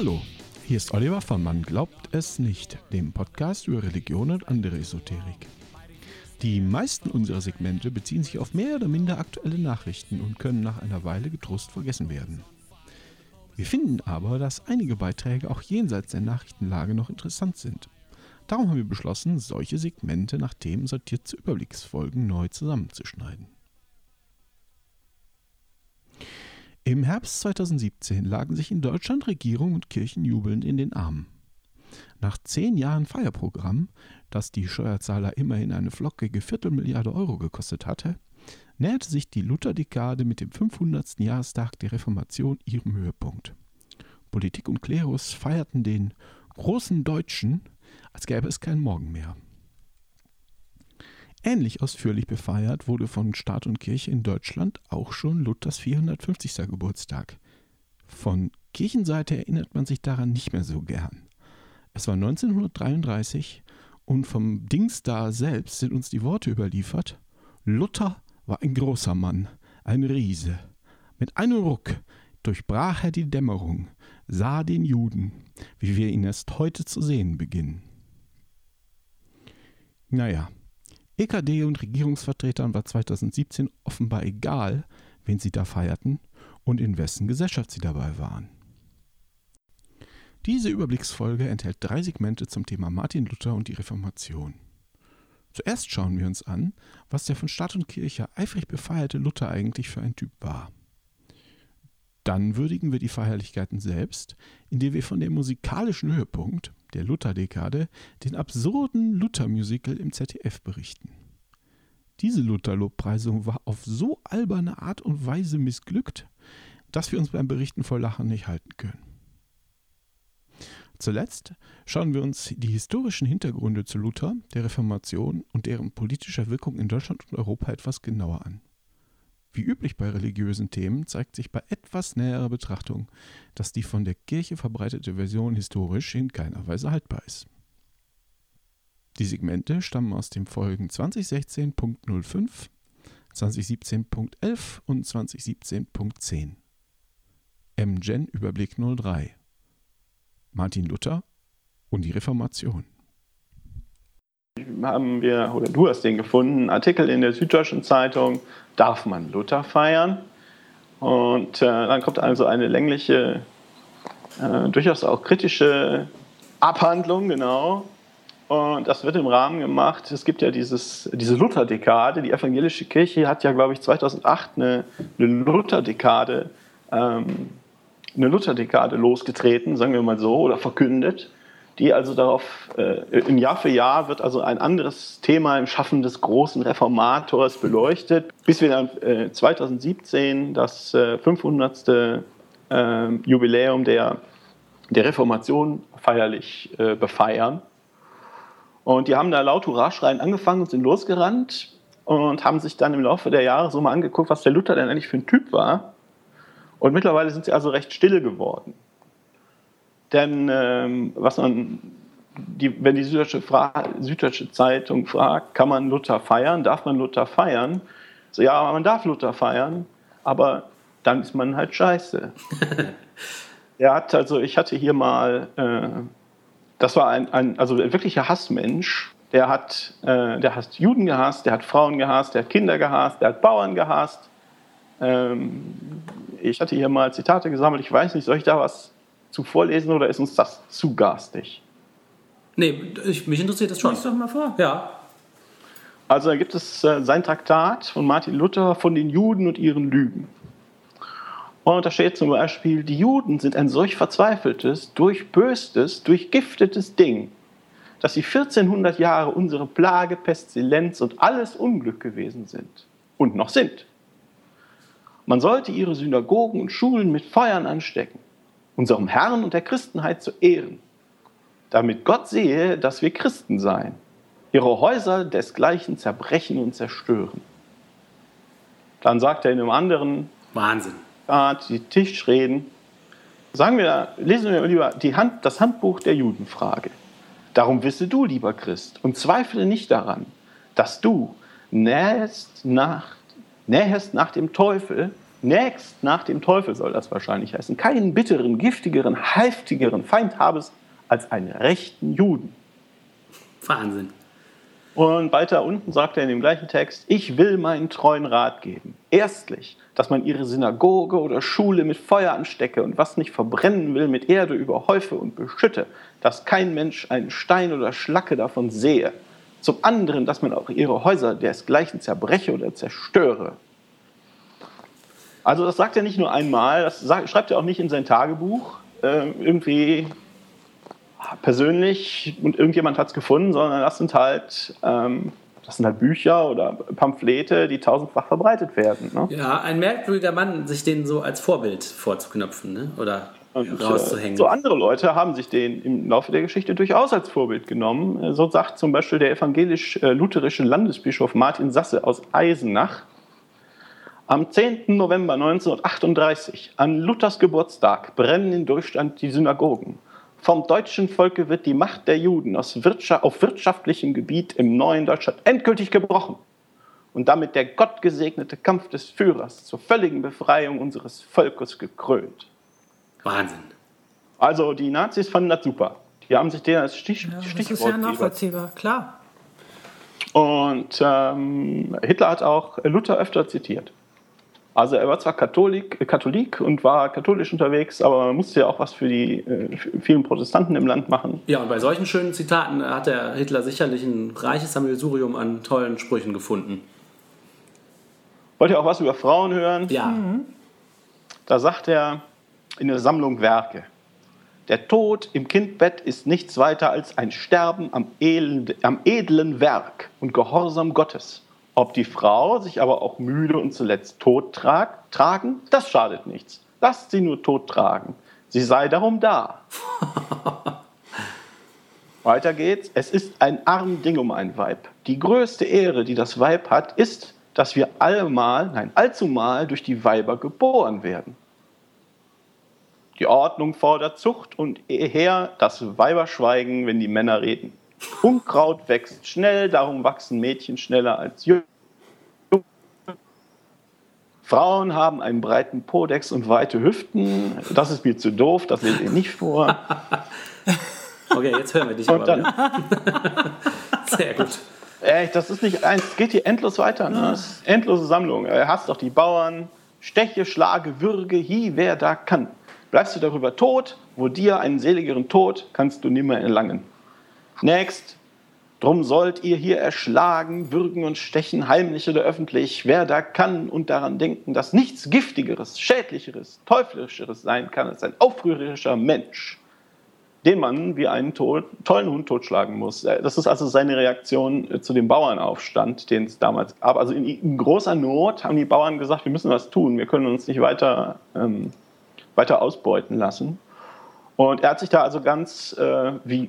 Hallo, hier ist Oliver von Man glaubt es nicht, dem Podcast über Religion und andere Esoterik. Die meisten unserer Segmente beziehen sich auf mehr oder minder aktuelle Nachrichten und können nach einer Weile getrost vergessen werden. Wir finden aber, dass einige Beiträge auch jenseits der Nachrichtenlage noch interessant sind. Darum haben wir beschlossen, solche Segmente nach Themen sortiert zu Überblicksfolgen neu zusammenzuschneiden. Im Herbst 2017 lagen sich in Deutschland Regierung und Kirchen jubelnd in den Armen. Nach zehn Jahren Feierprogramm, das die Steuerzahler immerhin eine flockige Viertelmilliarde Euro gekostet hatte, näherte sich die Lutherdekade mit dem 500. Jahrestag der Reformation ihrem Höhepunkt. Politik und Klerus feierten den großen Deutschen, als gäbe es kein Morgen mehr. Ähnlich ausführlich befeiert wurde von Staat und Kirche in Deutschland auch schon Luthers 450. Geburtstag. Von Kirchenseite erinnert man sich daran nicht mehr so gern. Es war 1933 und vom Dingsda selbst sind uns die Worte überliefert. Luther war ein großer Mann, ein Riese. Mit einem Ruck durchbrach er die Dämmerung, sah den Juden, wie wir ihn erst heute zu sehen beginnen. Naja, EKD und Regierungsvertretern war 2017 offenbar egal, wen sie da feierten und in wessen Gesellschaft sie dabei waren. Diese Überblicksfolge enthält drei Segmente zum Thema Martin Luther und die Reformation. Zuerst schauen wir uns an, was der von Staat und Kirche eifrig befeierte Luther eigentlich für ein Typ war. Dann würdigen wir die Feierlichkeiten selbst, indem wir von dem musikalischen Höhepunkt, der Luther-Dekade, den absurden Luther-Musical im ZDF berichten. Diese Luther-Lobpreisung war auf so alberne Art und Weise missglückt, dass wir uns beim Berichten vor Lachen nicht halten können. Zuletzt schauen wir uns die historischen Hintergründe zu Luther, der Reformation und deren politischer Wirkung in Deutschland und Europa etwas genauer an. Wie üblich bei religiösen Themen zeigt sich bei etwas näherer Betrachtung, dass die von der Kirche verbreitete Version historisch in keiner Weise haltbar ist. Die Segmente stammen aus den Folgen 2016.05, 2017.11 und 2017.10. MGen Überblick 03. Martin Luther und die Reformation haben wir, oder du hast den gefunden, Artikel in der Süddeutschen Zeitung, darf man Luther feiern? Und äh, dann kommt also eine längliche, äh, durchaus auch kritische Abhandlung, genau. Und das wird im Rahmen gemacht. Es gibt ja dieses, diese Lutherdekade. Die evangelische Kirche hat ja, glaube ich, 2008 eine, eine Lutherdekade, ähm, eine Lutherdekade losgetreten, sagen wir mal so, oder verkündet die also darauf, äh, im Jahr für Jahr wird also ein anderes Thema im Schaffen des großen Reformators beleuchtet, bis wir dann äh, 2017 das äh, 500. Ähm, Jubiläum der, der Reformation feierlich äh, befeiern. Und die haben da laut Hurraschreien angefangen und sind losgerannt und haben sich dann im Laufe der Jahre so mal angeguckt, was der Luther denn eigentlich für ein Typ war. Und mittlerweile sind sie also recht stille geworden. Denn ähm, was man, die, wenn die Süddeutsche, Süddeutsche, Zeitung fragt, kann man Luther feiern, darf man Luther feiern? So, ja, man darf Luther feiern, aber dann ist man halt scheiße. er hat, also ich hatte hier mal, äh, das war ein, ein, also ein wirklicher Hassmensch. Der hat, äh, der hat Juden gehasst, der hat Frauen gehasst, der hat Kinder gehasst, der hat Bauern gehasst. Ähm, ich hatte hier mal Zitate gesammelt. Ich weiß nicht, soll ich da was zu vorlesen oder ist uns das zu garstig? Nee, ich, mich interessiert das schon. Lies doch mal vor. Ja. Also da gibt es äh, sein Traktat von Martin Luther von den Juden und ihren Lügen. Und da steht zum Beispiel, die Juden sind ein solch verzweifeltes, durchböstes, durchgiftetes Ding, dass sie 1400 Jahre unsere Plage, Pestilenz und alles Unglück gewesen sind und noch sind. Man sollte ihre Synagogen und Schulen mit Feuern anstecken unserem Herrn und der Christenheit zu ehren, damit Gott sehe, dass wir Christen seien, ihre Häuser desgleichen zerbrechen und zerstören. Dann sagt er in einem anderen Wahnsinn. Art, die Tischreden, sagen wir, lesen wir lieber die Hand, das Handbuch der Judenfrage. Darum wisse du, lieber Christ, und zweifle nicht daran, dass du nähest nach, nähest nach dem Teufel nächst nach dem Teufel soll das wahrscheinlich heißen, keinen bitteren, giftigeren, heftigeren Feind habe es als einen rechten Juden. Wahnsinn. Und weiter unten sagt er in dem gleichen Text, ich will meinen treuen Rat geben. Erstlich, dass man ihre Synagoge oder Schule mit Feuer anstecke und was nicht verbrennen will, mit Erde überhäufe und beschütte, dass kein Mensch einen Stein oder Schlacke davon sehe. Zum anderen, dass man auch ihre Häuser desgleichen zerbreche oder zerstöre. Also das sagt er nicht nur einmal, das schreibt er auch nicht in sein Tagebuch, äh, irgendwie persönlich und irgendjemand hat es gefunden, sondern das sind halt ähm, das sind halt Bücher oder Pamphlete, die tausendfach verbreitet werden. Ne? Ja, ein merkwürdiger Mann, sich den so als Vorbild vorzuknöpfen ne? oder und, rauszuhängen. Äh, so andere Leute haben sich den im Laufe der Geschichte durchaus als Vorbild genommen. So sagt zum Beispiel der evangelisch-lutherische Landesbischof Martin Sasse aus Eisenach, am 10. November 1938, an Luthers Geburtstag, brennen in Durchstand die Synagogen. Vom deutschen Volke wird die Macht der Juden Wirtschaft, auf wirtschaftlichem Gebiet im neuen Deutschland endgültig gebrochen und damit der gottgesegnete Kampf des Führers zur völligen Befreiung unseres Volkes gekrönt. Wahnsinn. Also die Nazis fanden das super. Die haben sich den als Stich, ja, Stichwort Das ist ja nachvollziehbar, klar. Und ähm, Hitler hat auch Luther öfter zitiert. Also er war zwar Katholik, Katholik und war katholisch unterwegs, aber man musste ja auch was für die äh, vielen Protestanten im Land machen. Ja, und bei solchen schönen Zitaten hat der Hitler sicherlich ein reiches Sammelsurium an tollen Sprüchen gefunden. Wollt ihr auch was über Frauen hören? Ja. Mhm. Da sagt er in der Sammlung Werke, der Tod im Kindbett ist nichts weiter als ein Sterben am, elend, am edlen Werk und Gehorsam Gottes. Ob die Frau sich aber auch müde und zuletzt tot trag, tragen, das schadet nichts. Lasst sie nur tot tragen. Sie sei darum da. Weiter geht's. Es ist ein arm Ding um ein Weib. Die größte Ehre, die das Weib hat, ist, dass wir allemal, nein, allzumal durch die Weiber geboren werden. Die Ordnung fordert Zucht und eher das Weiberschweigen, wenn die Männer reden. Unkraut wächst schnell, darum wachsen Mädchen schneller als Jungen. Frauen haben einen breiten Podex und weite Hüften. Das ist mir zu doof, das lese ich nicht vor. okay, jetzt hören wir dich und aber. Dann, Sehr gut. Ey, das ist nicht eins, es geht hier endlos weiter. Ne? Endlose Sammlung. Er hasst doch die Bauern. Steche, schlage, würge, hi, wer da kann. Bleibst du darüber tot, wo dir einen seligeren Tod kannst du nimmer erlangen. Next. Drum sollt ihr hier erschlagen, würgen und stechen, heimlich oder öffentlich, wer da kann und daran denken, dass nichts Giftigeres, Schädlicheres, Teuflischeres sein kann als ein aufrührerischer Mensch, den man wie einen to tollen Hund totschlagen muss. Äh, das ist also seine Reaktion äh, zu dem Bauernaufstand, den es damals gab. Also in, in, großer Not haben die Bauern gesagt, wir müssen was tun, wir können uns nicht weiter, ähm, weiter ausbeuten lassen. Und er hat sich da also ganz, äh, wie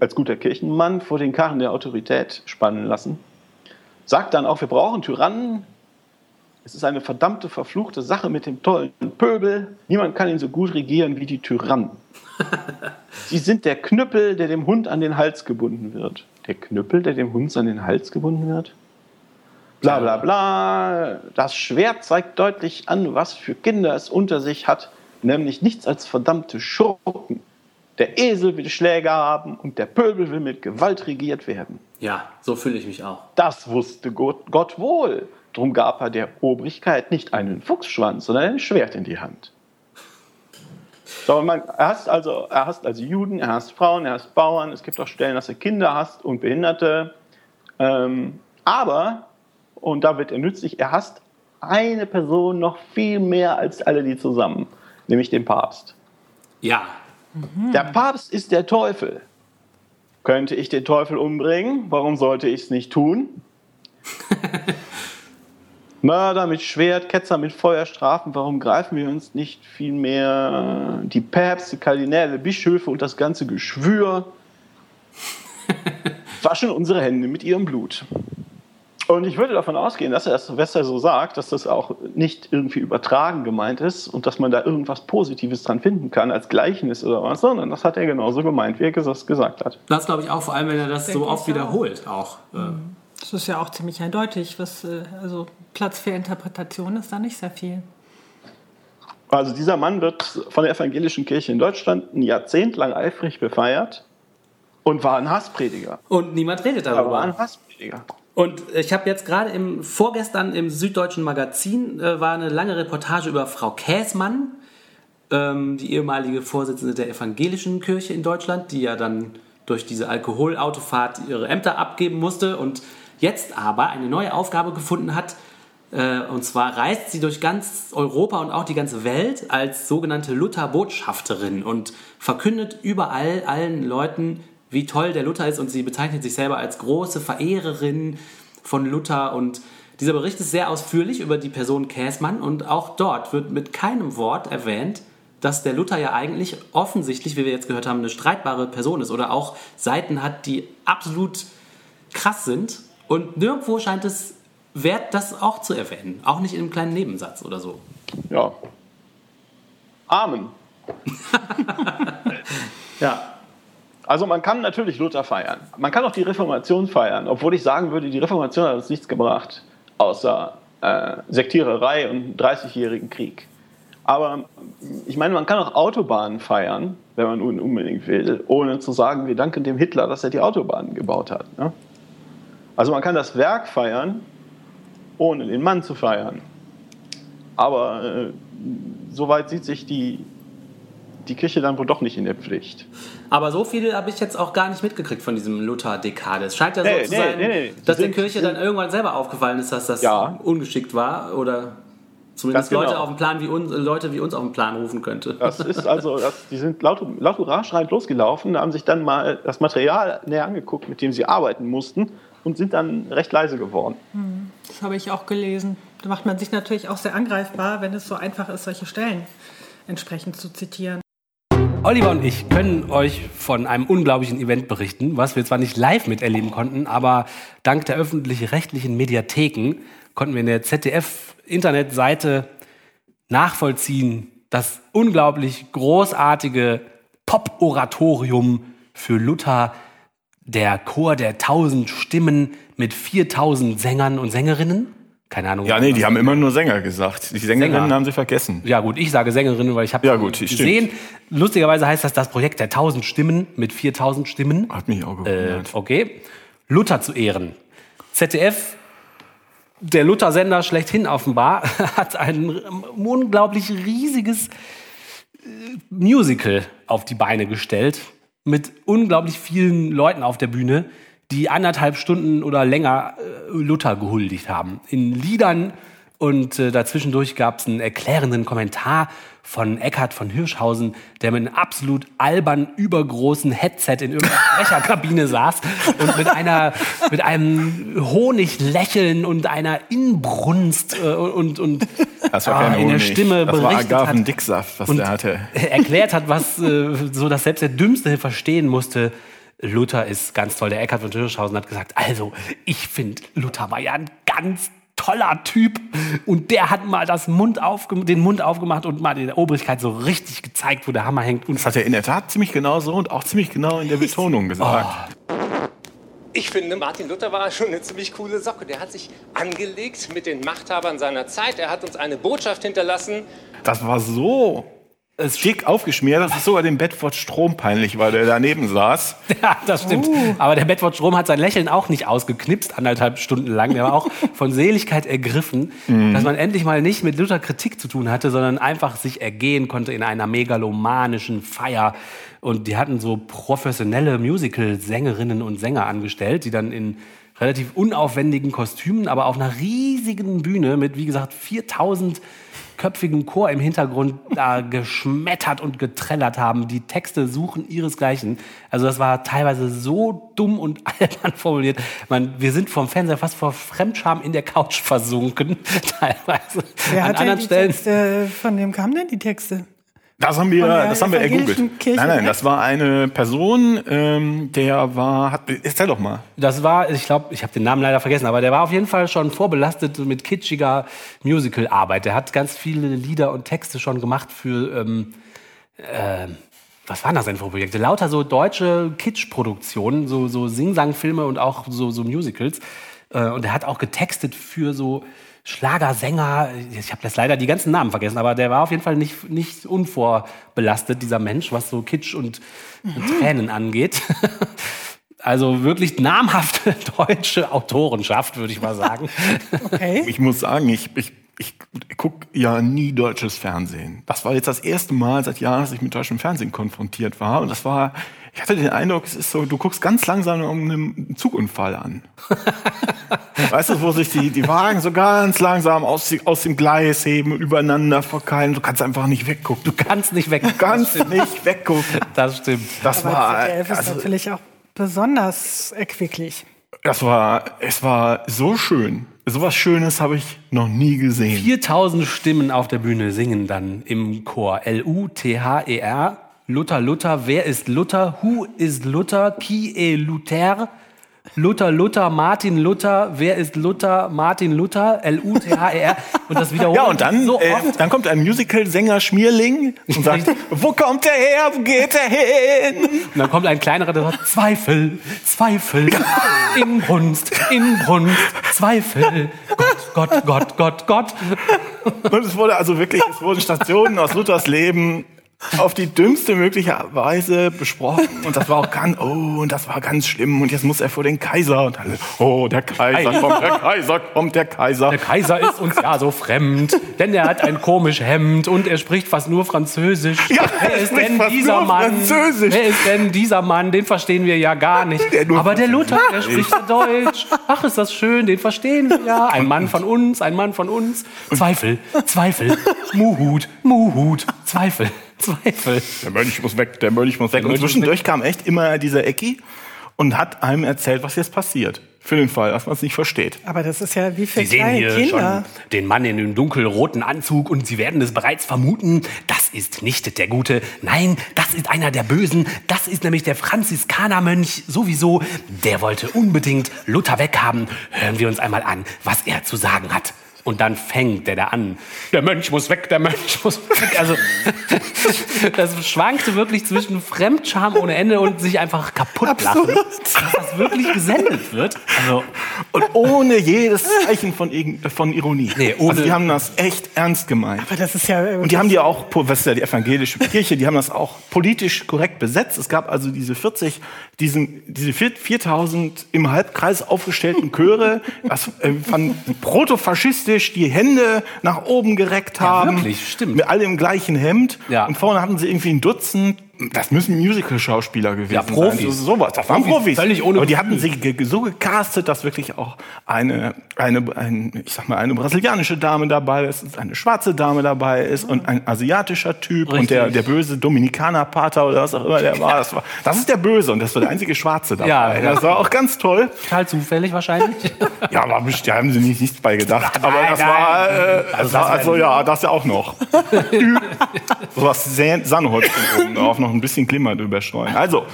als guter Kirchenmann vor den Karren der Autorität spannen lassen. Sagt dann auch, wir brauchen Tyrannen. Es ist eine verdammte, verfluchte Sache mit dem tollen Pöbel. Niemand kann ihn so gut regieren wie die Tyrannen. Sie sind der Knüppel, der dem Hund an den Hals gebunden wird. Der Knüppel, der dem Hund an den Hals gebunden wird? Bla bla bla. Das Schwert zeigt deutlich an, was für Kinder es unter sich hat, nämlich nichts als verdammte Schurken. Der Esel will Schläge haben und der Pöbel will mit Gewalt regiert werden. Ja, so fühle ich mich auch. Das wusste Gott, Gott wohl. Drum gab er der Obrigkeit nicht einen Fuchsschwanz, sondern ein Schwert in die Hand. So, man, er, hasst also, er hasst also Juden, er hasst Frauen, er hasst Bauern. Es gibt auch Stellen, dass er Kinder hasst und Behinderte. Ähm, aber, und da wird er nützlich, er hasst eine Person noch viel mehr als alle die zusammen, nämlich den Papst. Ja, der Papst ist der Teufel. Könnte ich den Teufel umbringen? Warum sollte ich es nicht tun? Mörder mit Schwert, Ketzer mit Feuer strafen. Warum greifen wir uns nicht vielmehr die Päpste, Kardinäle, Bischöfe und das ganze Geschwür? Waschen unsere Hände mit ihrem Blut. Und ich würde davon ausgehen, dass er das, was er so sagt, dass das auch nicht irgendwie übertragen gemeint ist und dass man da irgendwas Positives dran finden kann als Gleichnis oder was, sondern das hat er genauso gemeint, wie er das gesagt hat. Das glaube ich auch, vor allem wenn er das so oft wiederholt auch. Mhm. Das ist ja auch ziemlich eindeutig, was, äh, also Platz für Interpretation ist da nicht sehr viel. Also dieser Mann wird von der evangelischen Kirche in Deutschland ein Jahrzehnt lang eifrig befeiert und war ein Hassprediger. Und niemand redet Er darüber. war ein Hassprediger. Und ich habe jetzt gerade im vorgestern im Süddeutschen Magazin äh, war eine lange Reportage über Frau Käsmann, ähm, die ehemalige Vorsitzende der evangelischen Kirche in Deutschland, die ja dann durch diese Alkoholautofahrt ihre Ämter abgeben musste und jetzt aber eine neue Aufgabe gefunden hat. Äh, und zwar reist sie durch ganz Europa und auch die ganze Welt als sogenannte Luther-Botschafterin und verkündet überall allen Leuten, wie toll der Luther ist und sie bezeichnet sich selber als große Verehrerin von Luther und dieser Bericht ist sehr ausführlich über die Person Käsmann und auch dort wird mit keinem Wort erwähnt, dass der Luther ja eigentlich offensichtlich, wie wir jetzt gehört haben, eine streitbare Person ist oder auch Seiten hat, die absolut krass sind und nirgendwo scheint es wert, das auch zu erwähnen, auch nicht in einem kleinen Nebensatz oder so. Ja. Amen. Ja, Also man kann natürlich Luther feiern. Man kann auch die Reformation feiern, obwohl ich sagen würde, die Reformation hat uns nichts gebracht, außer äh, Sektiererei und 30-jährigen Krieg. Aber ich meine, man kann auch Autobahnen feiern, wenn man un- unbedingt will, ohne zu sagen, wir danken dem Hitler, dass er die Autobahnen gebaut hat. Ne? Also man kann das Werk feiern, ohne den Mann zu feiern. Aber äh, soweit sieht sich die, die Kirche dann wohl doch nicht in der Pflicht. aber so viel habe ich jetzt auch gar nicht mitgekriegt von diesem Luther-Dekade. Es scheint ja Nee, so zu nee, sein, nee, nee. dass Die der sind- Kirche die dann sind- irgendwann selber aufgefallen ist, dass das Ja. ungeschickt war oder zumindest genau. Leute auf dem Plan wie uns, Leute wie uns auf den Plan rufen könnte. Das ist also, das, die sind laut, laut Hurra schreiend losgelaufen, haben sich dann mal das Material näher angeguckt, mit dem sie arbeiten mussten und sind dann recht leise geworden. Das habe ich auch gelesen. Da macht man sich natürlich auch sehr angreifbar, wenn es so einfach ist, solche Stellen entsprechend zu zitieren. Oliver und ich können euch von einem unglaublichen Event berichten, was wir zwar nicht live miterleben konnten, aber dank der öffentlich-rechtlichen Mediatheken konnten wir in der ZDF-Internetseite nachvollziehen, das unglaublich großartige Pop-Oratorium für Luther, der Chor der tausend Stimmen mit 4000 Sängern und Sängerinnen. Keine Ahnung. Ja, nee, die haben immer nur Sänger gesagt. Die Sängerinnen Sänger. haben sie vergessen. Ja gut, ich sage Sängerinnen, weil ich habe Ja, gut, stimmt. gesehen. Lustigerweise heißt das das Projekt der 1000 Stimmen mit 4000 Stimmen. Hat mich auch Äh, gewundert. okay. Luther zu ehren. ZDF, der Luther-Sender schlechthin offenbar, hat ein unglaublich riesiges äh, Musical auf die Beine gestellt. Mit unglaublich vielen Leuten auf der Bühne, die anderthalb Stunden oder länger äh, Luther gehuldigt haben. In Liedern und äh, dazwischendurch gab es einen erklärenden Kommentar von Eckhard von Hirschhausen, der mit einem absolut albern übergroßen Headset in irgendeiner Sprecherkabine saß und mit einer mit einem Honiglächeln und einer Inbrunst äh, und und Das war ah, in der. Stimme Das war berichtet hat Agavendicksaft, was und der hatte. erklärt hat, was äh, so dass selbst der Dümmste verstehen musste. Luther ist ganz toll. Der Eckhard von Hirschhausen hat gesagt, also ich finde, Luther war ja ein ganz toller Typ und der hat mal das Mund den Mund aufgemacht und mal der Obrigkeit so richtig gezeigt, wo der Hammer hängt. Und Das hat er in der Tat ziemlich genau so und auch ziemlich genau in der Betonung gesagt. Ich finde, Martin Luther war schon eine ziemlich coole Socke. Der hat sich angelegt mit den Machthabern seiner Zeit. Er hat uns eine Botschaft hinterlassen. Das war so dick aufgeschmiert, dass es sogar dem Bedford Strom peinlich war, der daneben saß. Ja, das stimmt. Aber der Bedford Strom hat sein Lächeln auch nicht ausgeknipst, anderthalb Stunden lang. Der war auch von Seligkeit ergriffen, dass man endlich mal nicht mit Luther Kritik zu tun hatte, sondern einfach sich ergehen konnte in einer megalomanischen Feier. Und die hatten so professionelle Musical-Sängerinnen und Sänger angestellt, die dann in relativ unaufwendigen Kostümen, aber auf einer riesigen Bühne mit, wie gesagt, 4000 köpfigen Chor im Hintergrund da geschmettert und getrellert haben. Die Texte suchen ihresgleichen. Also das war teilweise so dumm und albern formuliert. Man, wir sind vom Fernseher fast vor Fremdscham in der Couch versunken, teilweise. Wer An hat denn anderen die Stellen. Texte, von wem kamen denn die Texte? Das haben wir, das haben wir ergoogelt. Kirche Nein, nein, das war eine Person, ähm, der war, hat, erzähl doch mal. Das war, ich glaube, ich habe den Namen leider vergessen, aber der war auf jeden Fall schon vorbelastet mit kitschiger Musical-Arbeit. Der hat ganz viele Lieder und Texte schon gemacht für, ähm, äh, was waren das denn für Projekte? Lauter so deutsche Kitsch-Produktionen, so, so Sing-Sang-Filme und auch so, so Musicals. Äh, und er hat auch getextet für so Schlagersänger. Ich habe jetzt leider die ganzen Namen vergessen, aber der war auf jeden Fall nicht, nicht unvorbelastet, dieser Mensch, was so Kitsch und, und Tränen angeht. Also wirklich namhafte deutsche Autorenschaft, würde ich mal sagen. Okay. Ich muss sagen, ich, ich, ich gucke ja nie deutsches Fernsehen. Das war jetzt das erste Mal seit Jahren, dass ich mit deutschem Fernsehen konfrontiert war. Und das war, ich hatte den Eindruck, es ist so, du guckst ganz langsam um einen Zugunfall an. weißt du, wo sich die, die Wagen so ganz langsam aus, aus dem Gleis heben, übereinander verkeilen. Du kannst einfach nicht weggucken. Du kannst nicht weg. Du kannst nicht weggucken. Das stimmt. Das Aber war, ZDF ist also, natürlich auch besonders erquicklich. das war, es war so schön. Sowas Schönes habe ich noch nie gesehen. 4000 Stimmen auf der Bühne singen dann im Chor. L-U-T-H-E-R. Luther, Luther. Wer ist Luther? Who is Luther? Qui est Luther? Luther, Luther, Martin Luther. Wer ist Luther? Martin Luther. L-U-T-H-E-R. Und das wiederholt Ja, und dann, so äh, dann kommt ein Musical-Sänger Schmierling und sagt, wo kommt der her, wo geht er hin? Und dann kommt ein kleinerer, der sagt, Zweifel, Zweifel, Inbrunst, Inbrunst, Zweifel, Gott, Gott, Gott, Gott, Gott. Und es wurde also wirklich, es wurden Stationen aus Luthers Leben auf die dümmste mögliche Weise besprochen. Und das war auch ganz, oh, und das war ganz schlimm. Und jetzt muss er vor den Kaiser. Und alle, oh, der Kaiser kommt, der Kaiser kommt, der Kaiser. Der Kaiser ist uns ja so fremd, denn er hat ein komisch Hemd und er spricht fast nur Französisch. Ja, Wer er ist denn dieser Mann? Französisch. Wer ist denn dieser Mann? Den verstehen wir ja gar nicht. Der Aber der Luther, der spricht Deutsch. Ach, ist das schön, den verstehen wir ja. Ein Mann von uns, ein Mann von uns. Zweifel, Zweifel, Muhut, Muhut, Zweifel, Zweifel. Der Mönch muss weg, der Mönch muss weg. Und Mönch zwischendurch kam echt immer dieser Ecki und hat einem erzählt, was jetzt passiert. Für den Fall, dass man es nicht versteht. Aber das ist ja wie für Sie sehen kleine hier Kinder. schon den Mann in dem dunkelroten Anzug und Sie werden es bereits vermuten, das ist nicht der Gute. Nein, das ist einer der Bösen. Das ist nämlich der Franziskanermönch sowieso. Der wollte unbedingt Luther weghaben. Hören wir uns einmal an, was er zu sagen hat. Und dann fängt der da an. Der Mönch muss weg, der Mönch muss weg. Also, das schwankte wirklich zwischen Fremdscham ohne Ende und sich einfach kaputt lachen. Dass das wirklich gesendet wird. Also, Und ohne jedes Zeichen von, irgend- von Ironie. Nee, ohne- Also die haben das echt ernst gemeint. Aber das ist ja. Und die haben die auch, was ist ja die evangelische Kirche, die haben das auch politisch korrekt besetzt. Es gab also diese 40, diesen, diese 4 4000 im Halbkreis aufgestellten Chöre, was äh, von protofaschistisch die Hände nach oben gereckt haben. wirklich, stimmt. Mit alle im gleichen Hemd. Ja. Und vorne hatten sie irgendwie ein Dutzend. Das müssen Musical-Schauspieler gewesen Ja, Profis. sein. So, sowas. Das waren Profis, Profis. völlig ohne Aber die hatten sie ge- so gecastet, dass wirklich auch eine, eine, ein, ich sag mal, eine brasilianische Dame dabei ist, eine schwarze Dame dabei ist und ein asiatischer Typ und der, Richtig. der böse Dominikaner-Pater oder was auch immer der war. Das, war. das ist der Böse und das war der einzige Schwarze dabei. Ja, ja. Das war auch ganz toll. total zufällig wahrscheinlich. Ja, aber da haben sie nicht, nichts bei gedacht. Aber Nein, das nein. war, äh, Also das war, das also ja, das ja auch noch. so was Sahneholz oben drauf, noch ein bisschen Glimmer drüber streuen. Also.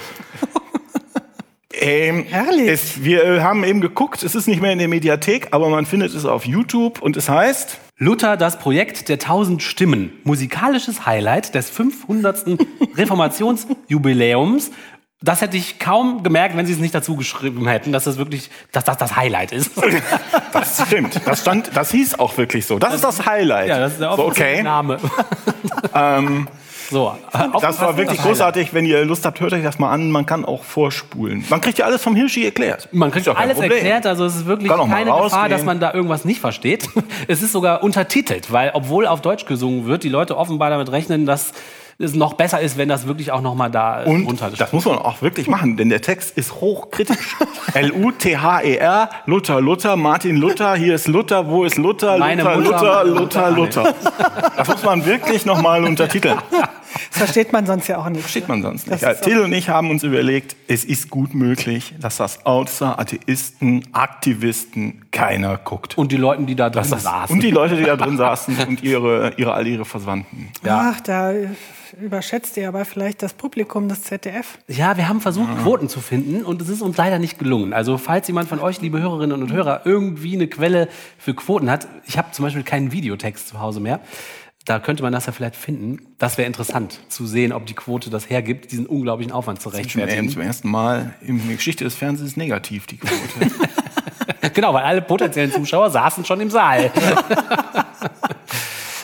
Ähm, Herrlich. Es, wir äh, haben eben geguckt, es ist nicht mehr in der Mediathek, aber man findet es auf YouTube und es heißt Luther, das Projekt der tausend Stimmen. Musikalisches Highlight des 500. Reformationsjubiläums. Das hätte ich kaum gemerkt, wenn Sie es nicht dazu geschrieben hätten, dass das wirklich, dass das das Highlight ist. Das stimmt. Das stand, das hieß auch wirklich so. Das ist das Highlight. Ja, das ist der so, offizielle okay. Name. So, Das war wirklich großartig. Wenn ihr Lust habt, hört euch das mal an. Man kann auch vorspulen. Man kriegt ja alles vom Hirschi erklärt. Man kriegt kein alles Problem. erklärt, also es ist wirklich auch keine Gefahr, dass man da irgendwas nicht versteht. Es ist sogar untertitelt, weil obwohl auf Deutsch gesungen wird, die Leute offenbar damit rechnen, dass es noch besser ist, wenn das wirklich auch noch mal da Und runter das muss man auch wirklich machen, denn der Text ist hochkritisch. L-U-T-H-E-R, E Luther, Luther, Martin Luther, hier ist Luther, wo ist Luther, Luther, Luther, Luther, Mutter. Luther. Das muss man wirklich nochmal untertiteln. Das versteht man sonst ja auch nicht. Versteht man sonst nicht. Ja, Till und ich haben uns überlegt, es ist gut möglich, dass das außer Atheisten, Aktivisten keiner guckt. Und die Leute, die da drin Das- saßen. Und die Leute, die da drin saßen und ihre, ihre, all ihre Verwandten. Ach, da überschätzt ihr aber vielleicht das Publikum des ZDF. Ja, wir haben versucht, Quoten zu finden und es ist uns leider nicht gelungen. Also falls jemand von euch, liebe Hörerinnen und Hörer, irgendwie eine Quelle für Quoten hat, ich habe zum Beispiel keinen Videotext zu Hause mehr, da könnte man das ja vielleicht finden. Das wäre interessant zu sehen, ob die Quote das hergibt, diesen unglaublichen Aufwand zu rechtfertigen. zum ersten Mal in der Geschichte des Fernsehens negativ, die Quote. genau, weil alle potenziellen Zuschauer saßen schon im Saal.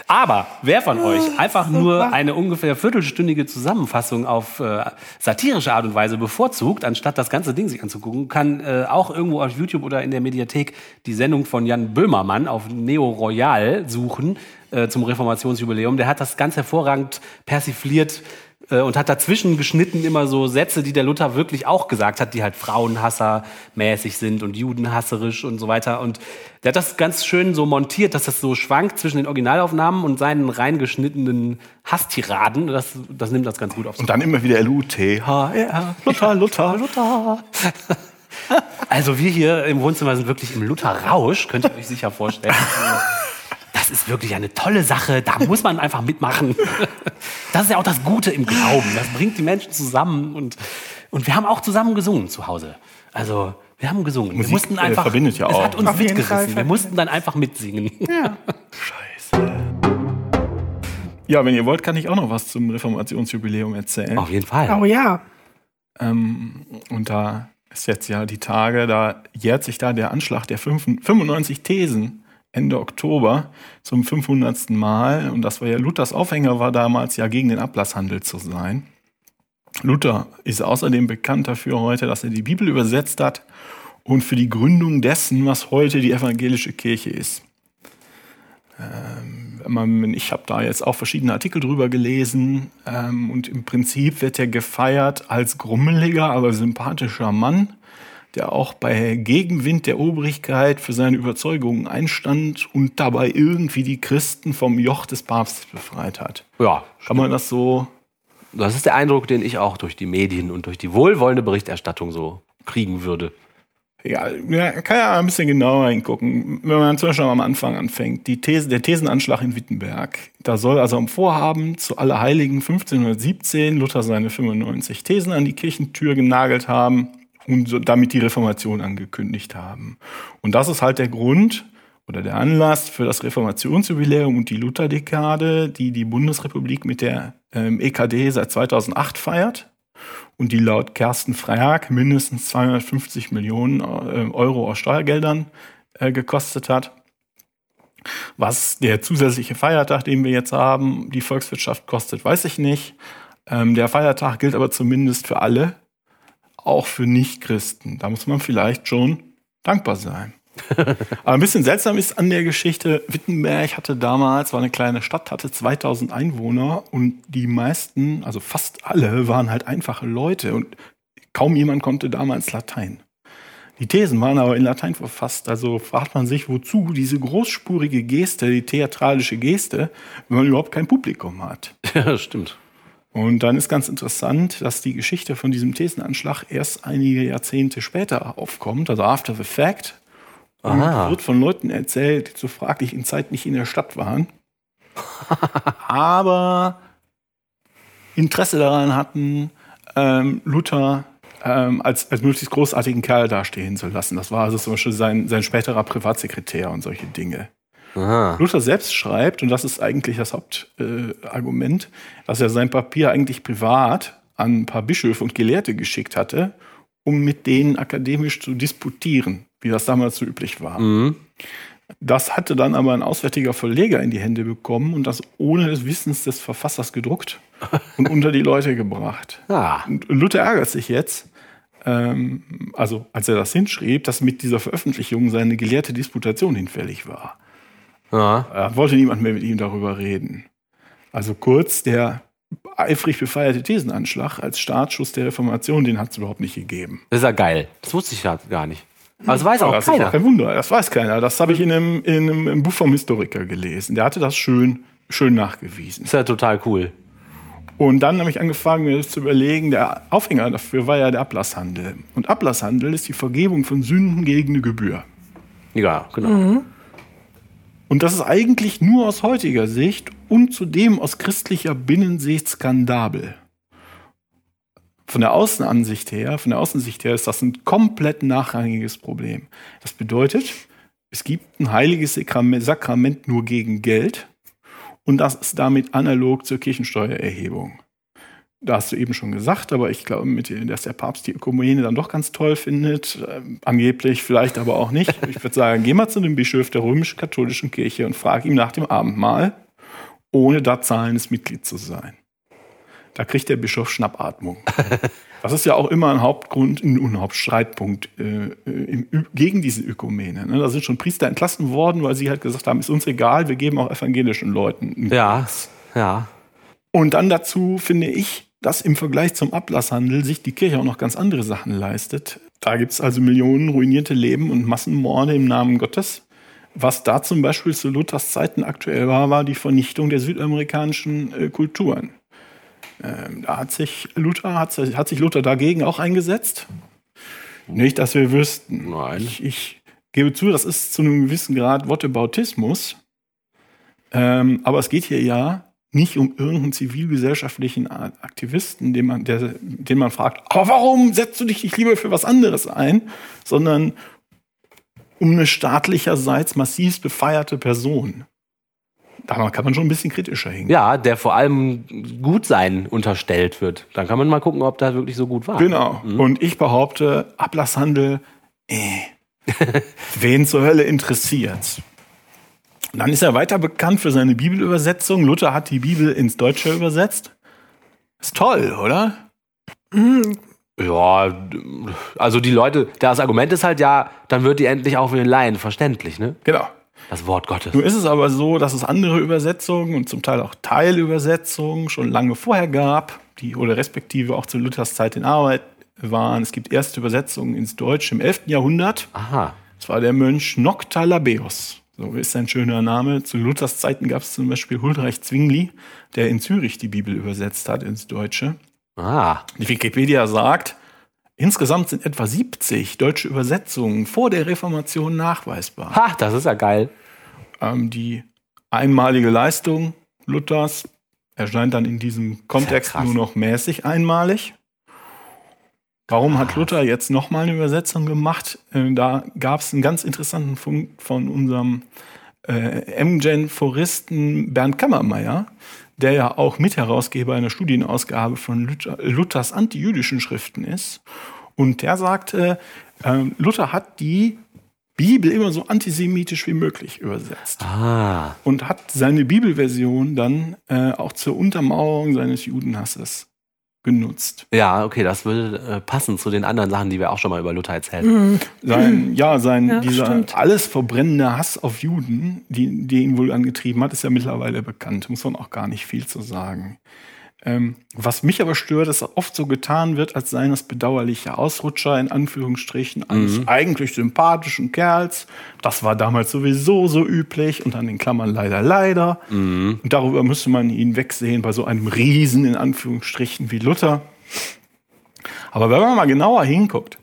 Aber wer von euch einfach nur eine ungefähr viertelstündige Zusammenfassung auf äh, satirische Art und Weise bevorzugt, anstatt das ganze Ding sich anzugucken, kann äh, auch irgendwo auf YouTube oder in der Mediathek die Sendung von Jan Böhmermann auf Neo Royal suchen äh, zum Reformationsjubiläum. Der hat das ganz hervorragend persifliert und hat dazwischen geschnitten immer so Sätze, die der Luther wirklich auch gesagt hat, die halt Frauenhasser-mäßig sind und Judenhasserisch und so weiter. Und der hat das ganz schön so montiert, dass das so schwankt zwischen den Originalaufnahmen und seinen reingeschnittenen Hasstiraden. Das, das nimmt das ganz gut auf. Und dann immer wieder L-U-T-H-R, Luther, Luther, Luther. Also wir hier im Wohnzimmer sind wirklich im Luther-Rausch, könnt ihr euch sicher vorstellen. Das ist wirklich eine tolle Sache, da muss man einfach mitmachen. Das ist ja auch das Gute im Glauben, das bringt die Menschen zusammen und, und wir haben auch zusammen gesungen zu Hause. Also wir haben gesungen. wir Musik, mussten äh, einfach, verbindet ja es auch. hat uns Auf mitgerissen. Wir mussten dann einfach mitsingen. Ja. Scheiße. Ja, wenn ihr wollt, kann ich auch noch was zum Reformationsjubiläum erzählen. Auf jeden Fall. Oh ja. Ähm, und da ist jetzt ja die Tage, da jährt sich da der Anschlag der 95 Thesen Ende Oktober zum 500. Mal. Und das war ja Luthers Aufhänger, war damals ja gegen den Ablasshandel zu sein. Luther ist außerdem bekannt dafür heute, dass er die Bibel übersetzt hat und für die Gründung dessen, was heute die evangelische Kirche ist. Ähm, ich habe da jetzt auch verschiedene Artikel drüber gelesen ähm, und im Prinzip wird er gefeiert als grummeliger, aber sympathischer Mann, der auch bei Gegenwind der Obrigkeit für seine Überzeugungen einstand und dabei irgendwie die Christen vom Joch des Papstes befreit hat. Ja, Kann man das so das ist der Eindruck, den ich auch durch die Medien und durch die wohlwollende Berichterstattung so kriegen würde. Ja, ja, kann ja ein bisschen genauer hingucken. Wenn man zum Beispiel am Anfang anfängt, die These, der Thesenanschlag in Wittenberg, da soll also am Vorhaben zu Allerheiligen 1517 Luther seine 95 Thesen an die Kirchentür genagelt haben und damit die Reformation angekündigt haben. Und das ist halt der Grund oder der Anlass für das Reformationsjubiläum und die Lutherdekade, die die Bundesrepublik mit der ähm, EKD seit 2008 feiert und die laut Kersten Freyag mindestens 250 Millionen äh, Euro aus Steuergeldern äh, gekostet hat. Was der zusätzliche Feiertag, den wir jetzt haben, die Volkswirtschaft kostet, weiß ich nicht. Ähm, der Feiertag gilt aber zumindest für alle, auch für Nichtchristen. Da muss man vielleicht schon dankbar sein. Aber ein bisschen seltsam ist an der Geschichte, Wittenberg hatte damals, war eine kleine Stadt, hatte 2000 Einwohner und die meisten, also fast alle, waren halt einfache Leute und kaum jemand konnte damals Latein. Die Thesen waren aber in Latein verfasst, also fragt man sich, wozu diese großspurige Geste, die theatralische Geste, wenn man überhaupt kein Publikum hat. Ja, stimmt. Und dann ist ganz interessant, dass die Geschichte von diesem Thesenanschlag erst einige Jahrzehnte später aufkommt, also after the fact. Und Aha. wird von Leuten erzählt, die zur fraglichen Zeit nicht in der Stadt waren, aber Interesse daran hatten, ähm, Luther ähm, als, als möglichst großartigen Kerl dastehen zu lassen. Das war also zum Beispiel sein, sein späterer Privatsekretär und solche Dinge. Aha. Luther selbst schreibt, und das ist eigentlich das Hauptargument, äh, dass er sein Papier eigentlich privat an ein paar Bischöfe und Gelehrte geschickt hatte, um mit denen akademisch zu disputieren, wie das damals so üblich war. Mhm. Das hatte dann aber ein auswärtiger Verleger in die Hände bekommen und das ohne des Wissens des Verfassers gedruckt und unter die Leute gebracht. Ah. Und Luther ärgert sich jetzt, ähm, also als er das hinschrieb, dass mit dieser Veröffentlichung seine gelehrte Disputation hinfällig war. Ja. Da wollte niemand mehr mit ihm darüber reden. Also kurz, der eifrig befeierte Thesenanschlag als Startschuss der Reformation, den hat es überhaupt nicht gegeben. Das ist ja geil. Das wusste ich gar nicht. Aber das weiß auch das ist keiner. auch kein Wunder, das weiß keiner. Das habe ich in einem, in einem Buch vom Historiker gelesen. Der hatte das schön, schön nachgewiesen. ist ja total cool. Und dann habe ich angefangen, mir das zu überlegen, der Aufhänger dafür war ja der Ablasshandel. Und Ablasshandel ist die Vergebung von Sünden gegen eine Gebühr. Ja, genau. Und das ist eigentlich nur aus heutiger Sicht und zudem aus christlicher Binnensicht skandabel. Von der Außenansicht her, von der Außensicht her ist das ein komplett nachrangiges Problem. Das bedeutet, es gibt ein heiliges Sakrament, Sakrament nur gegen Geld und das ist damit analog zur Kirchensteuererhebung. Da hast du eben schon gesagt, aber ich glaube, mit, dass der Papst die Ökumene dann doch ganz toll findet. Äh, angeblich, vielleicht aber auch nicht. Ich würde sagen, geh mal zu dem Bischof der römisch-katholischen Kirche und frag ihm nach dem Abendmahl, ohne da zahlendes Mitglied zu sein. Da kriegt der Bischof Schnappatmung. Das ist ja auch immer ein Hauptgrund, ein Hauptstreitpunkt äh, im, gegen diese Ökumene. Ne? Da sind schon Priester entlassen worden, weil sie halt gesagt haben, ist uns egal, wir geben auch evangelischen Leuten. Ja, ja. Und dann dazu finde ich, dass im Vergleich zum Ablasshandel sich die Kirche auch noch ganz andere Sachen leistet. Da gibt es also Millionen ruinierte Leben und Massenmorde im Namen Gottes. Was da zum Beispiel zu Luthers Zeiten aktuell war, war die Vernichtung der südamerikanischen äh, Kulturen. Ähm, da hat sich Luther, hat, hat, sich Luther dagegen auch eingesetzt. Nicht, dass wir wüssten. Nein. Ich, ich gebe zu, das ist zu einem gewissen Grad Wortebautismus. Ähm, aber es geht hier ja nicht um irgendeinen zivilgesellschaftlichen Aktivisten, den man, der, den man fragt, aber warum setzt du dich nicht lieber für was anderes ein, sondern um eine staatlicherseits massiv befeierte Person. Da kann man schon ein bisschen kritischer hingehen. Ja, der vor allem gut sein unterstellt wird. Dann kann man mal gucken, ob das wirklich so gut war. Genau. Mhm. Und ich behaupte, Ablasshandel, äh, wen zur Hölle interessiert? dann ist er weiter bekannt für seine Bibelübersetzung. Luther hat die Bibel ins Deutsche übersetzt. Ist toll, oder? Ja, also die Leute, das Argument ist halt ja, dann wird die endlich auch für den Laien verständlich, ne? Genau. Das Wort Gottes. Nun ist es aber so, dass es andere Übersetzungen und zum Teil auch Teilübersetzungen schon lange vorher gab, die oder respektive auch zu Luthers Zeit in Arbeit waren. Es gibt erste Übersetzungen ins Deutsche im 11. Jahrhundert. Aha. Das war der Mönch Noctalabeus. So ist sein schöner Name. Zu Luthers Zeiten gab es zum Beispiel Huldreich Zwingli, der in Zürich die Bibel übersetzt hat ins Deutsche. Ah. Die Wikipedia sagt, insgesamt sind etwa 70 deutsche Übersetzungen vor der Reformation nachweisbar. Ha, das ist ja geil. Ähm, die einmalige Leistung Luthers erscheint dann in diesem Kontext Ja, nur noch mäßig einmalig. Warum hat Luther jetzt nochmal eine Übersetzung gemacht? Äh, Da gab es einen ganz interessanten Funk von unserem äh, MGen-Foristen Bernd Kammermeier, der ja auch Mitherausgeber einer Studienausgabe von Luther, Luthers antijüdischen Schriften ist. Und der sagte, äh, Luther hat die Bibel immer so antisemitisch wie möglich übersetzt Ah. und hat seine Bibelversion dann äh, auch zur Untermauerung seines Judenhasses genutzt. Ja, okay, das würde äh, passen zu den anderen Sachen, die wir auch schon mal über Luther erzählt haben. Sein, ja, sein, Ja, dieser stimmt. alles verbrennende Hass auf Juden, die, die ihn wohl angetrieben hat, ist ja mittlerweile bekannt. Muss man auch gar nicht viel zu sagen. Ähm, was mich aber stört, ist, dass oft so getan wird, als seien das bedauerliche Ausrutscher in Anführungsstrichen eines eigentlich sympathischen Kerls. Das war damals sowieso so üblich und an den Klammern leider, leider. Und darüber müsste man ihn wegsehen bei so einem Riesen in Anführungsstrichen wie Luther. Aber wenn man mal genauer hinguckt,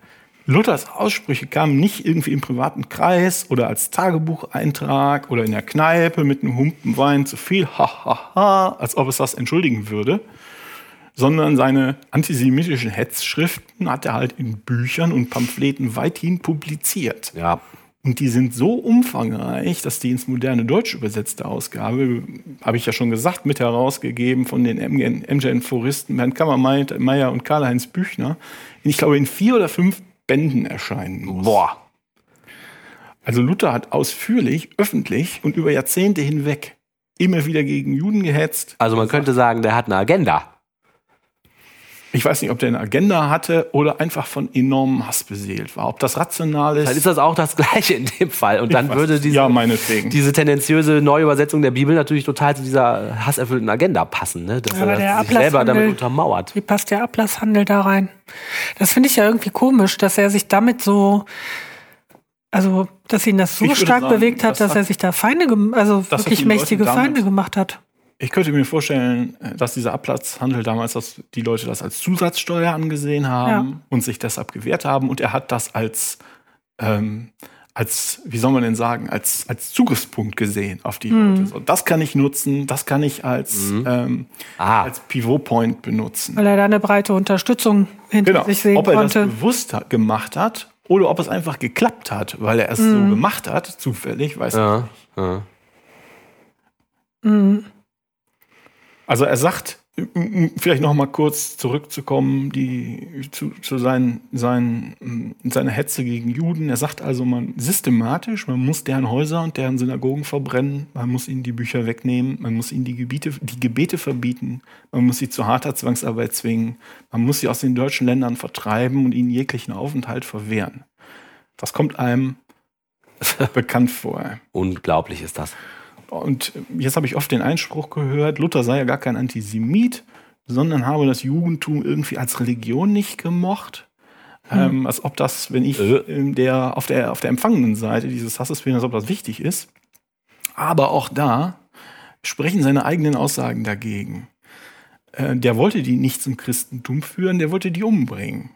Luthers Aussprüche kamen nicht irgendwie im privaten Kreis oder als Tagebucheintrag oder in der Kneipe mit einem Humpen Wein zu viel, ha, ha, ha, als ob es das entschuldigen würde, sondern seine antisemitischen Hetzschriften hat er halt in Büchern und Pamphleten weithin publiziert. Ja. Und die sind so umfangreich, dass die ins moderne Deutsch übersetzte Ausgabe, habe ich ja schon gesagt, mit herausgegeben von den MGN-Foristen Bernd Kammermeier und Karl-Heinz Büchner, ich glaube in vier oder fünf Bänden erscheinen muss. Boah. Also Luther hat ausführlich, öffentlich und über Jahrzehnte hinweg immer wieder gegen Juden gehetzt. Also man könnte sagen, der hat eine Agenda. Ich weiß nicht, ob der eine Agenda hatte oder einfach von enormem Hass beseelt war. Ob das rational ist. Dann ist das auch das Gleiche in dem Fall. Und dann würde diese, Ja, diese tendenziöse Neuübersetzung der Bibel natürlich total zu dieser hasserfüllten Agenda passen. Ne? Dass Aber er sich selber damit untermauert. Wie passt der Ablasshandel da rein? Das finde ich ja irgendwie komisch, dass er sich damit so, also, dass ihn das so stark sagen, bewegt hat, das dass er hat- sich da Feinde, also wirklich mächtige Feinde gemacht hat. Ich könnte mir vorstellen, dass dieser Abplatzhandel damals, dass die Leute das als Zusatzsteuer angesehen haben Ja. und sich deshalb gewehrt haben. Und er hat das als, ähm, als, wie soll man denn sagen, als, als Zugriffspunkt gesehen auf die Leute. So, das kann ich nutzen, das kann ich als, ähm, Ah. als Pivot-Point benutzen. Weil er da eine breite Unterstützung hinter Genau. sich sehen Ob er konnte. das bewusst hat, gemacht hat oder ob es einfach geklappt hat, weil er es so gemacht hat, zufällig, weiß ich Ja, nicht. ja. Also er sagt, vielleicht noch mal kurz zurückzukommen die, zu, zu seinen, seinen, seiner Hetze gegen Juden. Er sagt also, man systematisch, man muss deren Häuser und deren Synagogen verbrennen, man muss ihnen die Bücher wegnehmen, man muss ihnen die, Gebiete, die Gebete verbieten, man muss sie zu harter Zwangsarbeit zwingen, man muss sie aus den deutschen Ländern vertreiben und ihnen jeglichen Aufenthalt verwehren. Das kommt einem bekannt vor. Unglaublich ist das. Und jetzt habe ich oft den Einspruch gehört, Luther sei ja gar kein Antisemit, sondern habe das Judentum irgendwie als Religion nicht gemocht. Hm. Ähm, als ob das, wenn ich äh. der, auf, der, auf der empfangenen Seite dieses Hasses bin, als ob das wichtig ist. Aber auch da sprechen seine eigenen Aussagen dagegen. Äh, der wollte die nicht zum Christentum führen, der wollte die umbringen.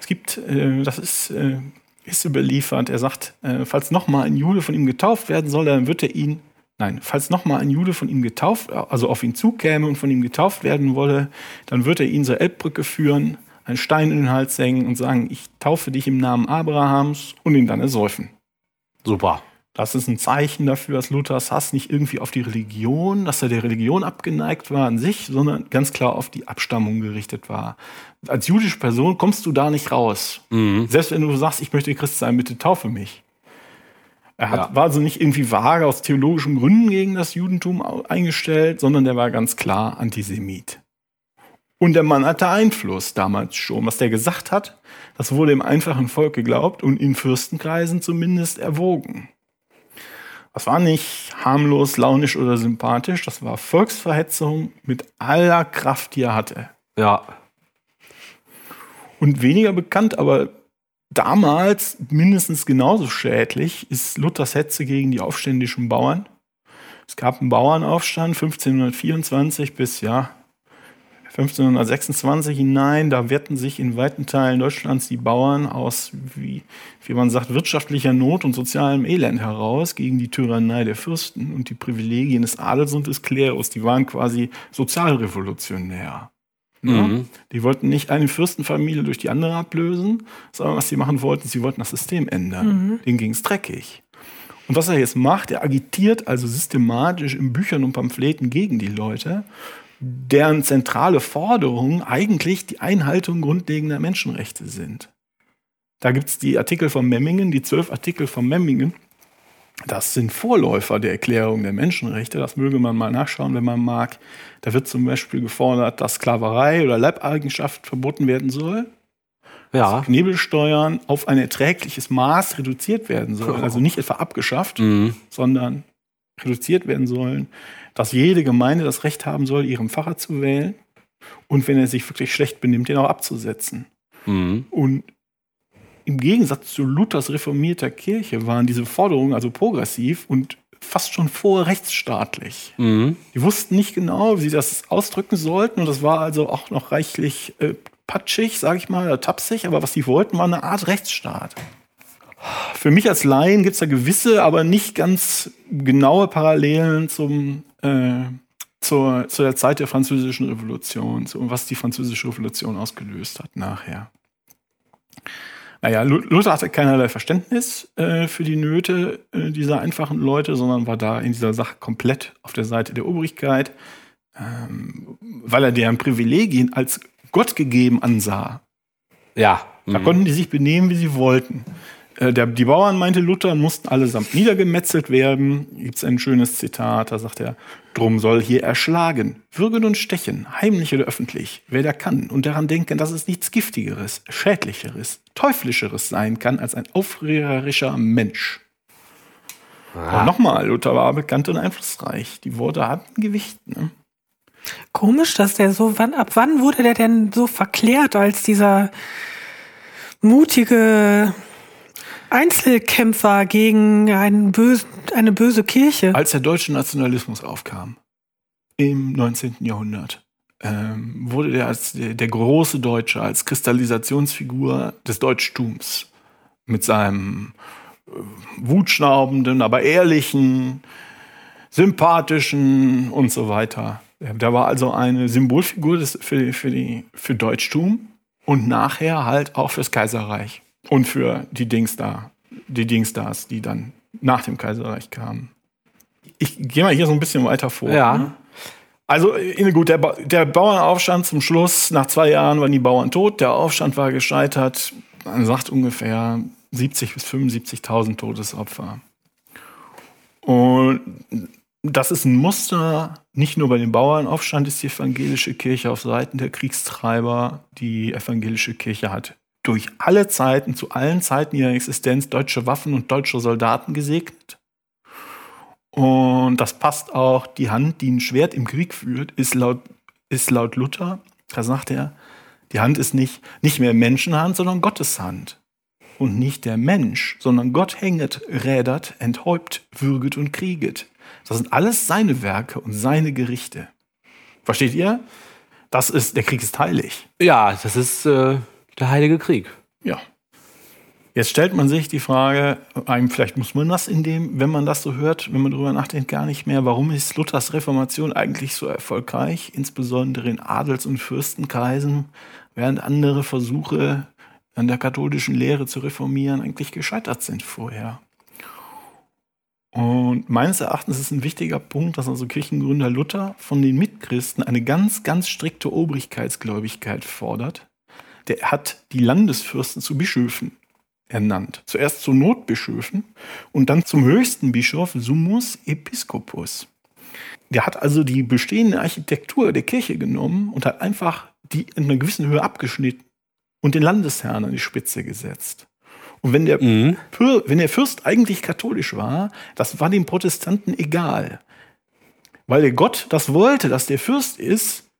Es gibt, äh, das ist, äh, ist überliefert, er sagt, äh, falls nochmal ein Jude von ihm getauft werden soll, dann wird er ihn Nein, falls nochmal ein Jude von ihm getauft, also auf ihn zukäme und von ihm getauft werden wolle, dann wird er ihn zur Elbbrücke führen, einen Stein in den Hals hängen und sagen, ich taufe dich im Namen Abrahams und ihn dann ersäufen. Super. Das ist ein Zeichen dafür, dass Luthers Hass nicht irgendwie auf die Religion, dass er der Religion abgeneigt war an sich, sondern ganz klar auf die Abstammung gerichtet war. Als jüdische Person kommst du da nicht raus. Mhm. Selbst wenn du sagst, ich möchte Christ sein, bitte taufe mich. Er hat, ja. war also nicht irgendwie vage aus theologischen Gründen gegen das Judentum eingestellt, sondern der war ganz klar Antisemit. Und der Mann hatte Einfluss damals schon. Was der gesagt hat, das wurde im einfachen Volk geglaubt und in Fürstenkreisen zumindest erwogen. Das war nicht harmlos, launisch oder sympathisch, das war Volksverhetzung mit aller Kraft, die er hatte. Ja. Und weniger bekannt, aber damals mindestens genauso schädlich ist Luthers Hetze gegen die aufständischen Bauern. Es gab einen Bauernaufstand 1524 bis ja 1526 hinein. Da wehrten sich in weiten Teilen Deutschlands die Bauern aus, wie, wie man sagt, wirtschaftlicher Not und sozialem Elend heraus gegen die Tyrannei der Fürsten und die Privilegien des Adels und des Klerus. Die waren quasi sozialrevolutionär. Mhm. Die wollten nicht eine Fürstenfamilie durch die andere ablösen, sondern was sie machen wollten, sie wollten das System ändern. Mhm. Denen ging es dreckig. Und was er jetzt macht, er agitiert also systematisch in Büchern und Pamphleten gegen die Leute, deren zentrale Forderungen eigentlich die Einhaltung grundlegender Menschenrechte sind. Da gibt es die Artikel von Memmingen, die zwölf Artikel von Memmingen, das sind Vorläufer der Erklärung der Menschenrechte. Das möge man mal nachschauen, wenn man mag. Da wird zum Beispiel gefordert, dass Sklaverei oder Leibeigenschaft verboten werden soll. Ja. Dass Knebelsteuern auf ein erträgliches Maß reduziert werden sollen. Also nicht etwa abgeschafft, mhm. sondern reduziert werden sollen. Dass jede Gemeinde das Recht haben soll, ihren Pfarrer zu wählen. Und wenn er sich wirklich schlecht benimmt, den auch abzusetzen. Mhm. Und im Gegensatz zu Luthers reformierter Kirche waren diese Forderungen also progressiv und fast schon vorrechtsstaatlich. Mhm. Die wussten nicht genau, wie sie das ausdrücken sollten und das war also auch noch reichlich äh, patschig, sage ich mal, oder tapsig, aber was sie wollten, war eine Art Rechtsstaat. Für mich als Laien gibt es da gewisse, aber nicht ganz genaue Parallelen zum, äh, zur, zu der Zeit der Französischen Revolution, zu, was die Französische Revolution ausgelöst hat nachher. Naja, Luther hatte keinerlei Verständnis äh, für die Nöte äh, dieser einfachen Leute, sondern war da in dieser Sache komplett auf der Seite der Obrigkeit, ähm, weil er deren Privilegien als Gott gegeben ansah. Ja. Da mhm. konnten die sich benehmen, wie sie wollten. Äh, der, die Bauern, meinte Luther, mussten allesamt niedergemetzelt werden. Gibt es ein schönes Zitat, da sagt er, drum soll hier erschlagen, würgen und stechen, heimlich oder öffentlich, wer da kann, und daran denken, dass es nichts Giftigeres, Schädlicheres, Teuflischeres sein kann als ein aufrührerischer Mensch. Ah. nochmal, Luther war bekannt und einflussreich. Die Worte hatten Gewicht. Ne? Komisch, dass der so, wann, ab wann wurde der denn so verklärt als dieser mutige Einzelkämpfer gegen einen bösen, eine böse Kirche. Als der deutsche Nationalismus aufkam im 19. Jahrhundert, ähm, wurde der als der, der, große Deutsche, als Kristallisationsfigur des Deutschtums mit seinem äh, wutschnaubenden, aber ehrlichen, sympathischen und so weiter. Der war also eine Symbolfigur des, für, für, die, für Deutschtum und nachher halt auch fürs Kaiserreich. Und für die Dings da, die Dingstars, die dann nach dem Kaiserreich kamen. Ich gehe mal hier so ein bisschen weiter vor. Ja. Ne? Also, äh, gut, der, Ba- der Bauernaufstand zum Schluss, nach zwei Jahren waren die Bauern tot, der Aufstand war gescheitert. Man sagt ungefähr 70 bis 75.000 Todesopfer. Und das ist ein Muster, nicht nur bei dem Bauernaufstand ist die evangelische Kirche auf Seiten der Kriegstreiber. Die evangelische Kirche hat durch alle Zeiten, zu allen Zeiten ihrer Existenz deutsche Waffen und deutsche Soldaten gesegnet. Und das passt auch, die Hand, die ein Schwert im Krieg führt, ist laut, ist laut Luther, da sagt er, die Hand ist nicht, nicht mehr Menschenhand, sondern Gottes Hand. Und nicht der Mensch, sondern Gott hänget, rädert, enthäupt, würget und krieget. Das sind alles seine Werke und seine Gerichte. Versteht ihr? Das ist, der Krieg ist heilig. Ja, das ist äh, der Heilige Krieg. Ja. Jetzt stellt man sich die Frage, vielleicht muss man das in dem, wenn man das so hört, wenn man darüber nachdenkt, gar nicht mehr, warum ist Luthers Reformation eigentlich so erfolgreich, insbesondere in Adels- und Fürstenkreisen, während andere Versuche an der katholischen Lehre zu reformieren eigentlich gescheitert sind vorher. Und meines Erachtens ist ein wichtiger Punkt, dass also Kirchengründer Luther von den Mitchristen eine ganz, ganz strikte Obrigkeitsgläubigkeit fordert. Der hat die Landesfürsten zu Bischöfen ernannt. Zuerst zu Notbischöfen und dann zum höchsten Bischof Summus Episcopus. Der hat also die bestehende Architektur der Kirche genommen und hat einfach die in einer gewissen Höhe abgeschnitten und den Landesherrn an die Spitze gesetzt. Und wenn der, Pür- wenn der Fürst eigentlich katholisch war, das war den Protestanten egal. Weil der Gott das wollte, dass der Fürst ist,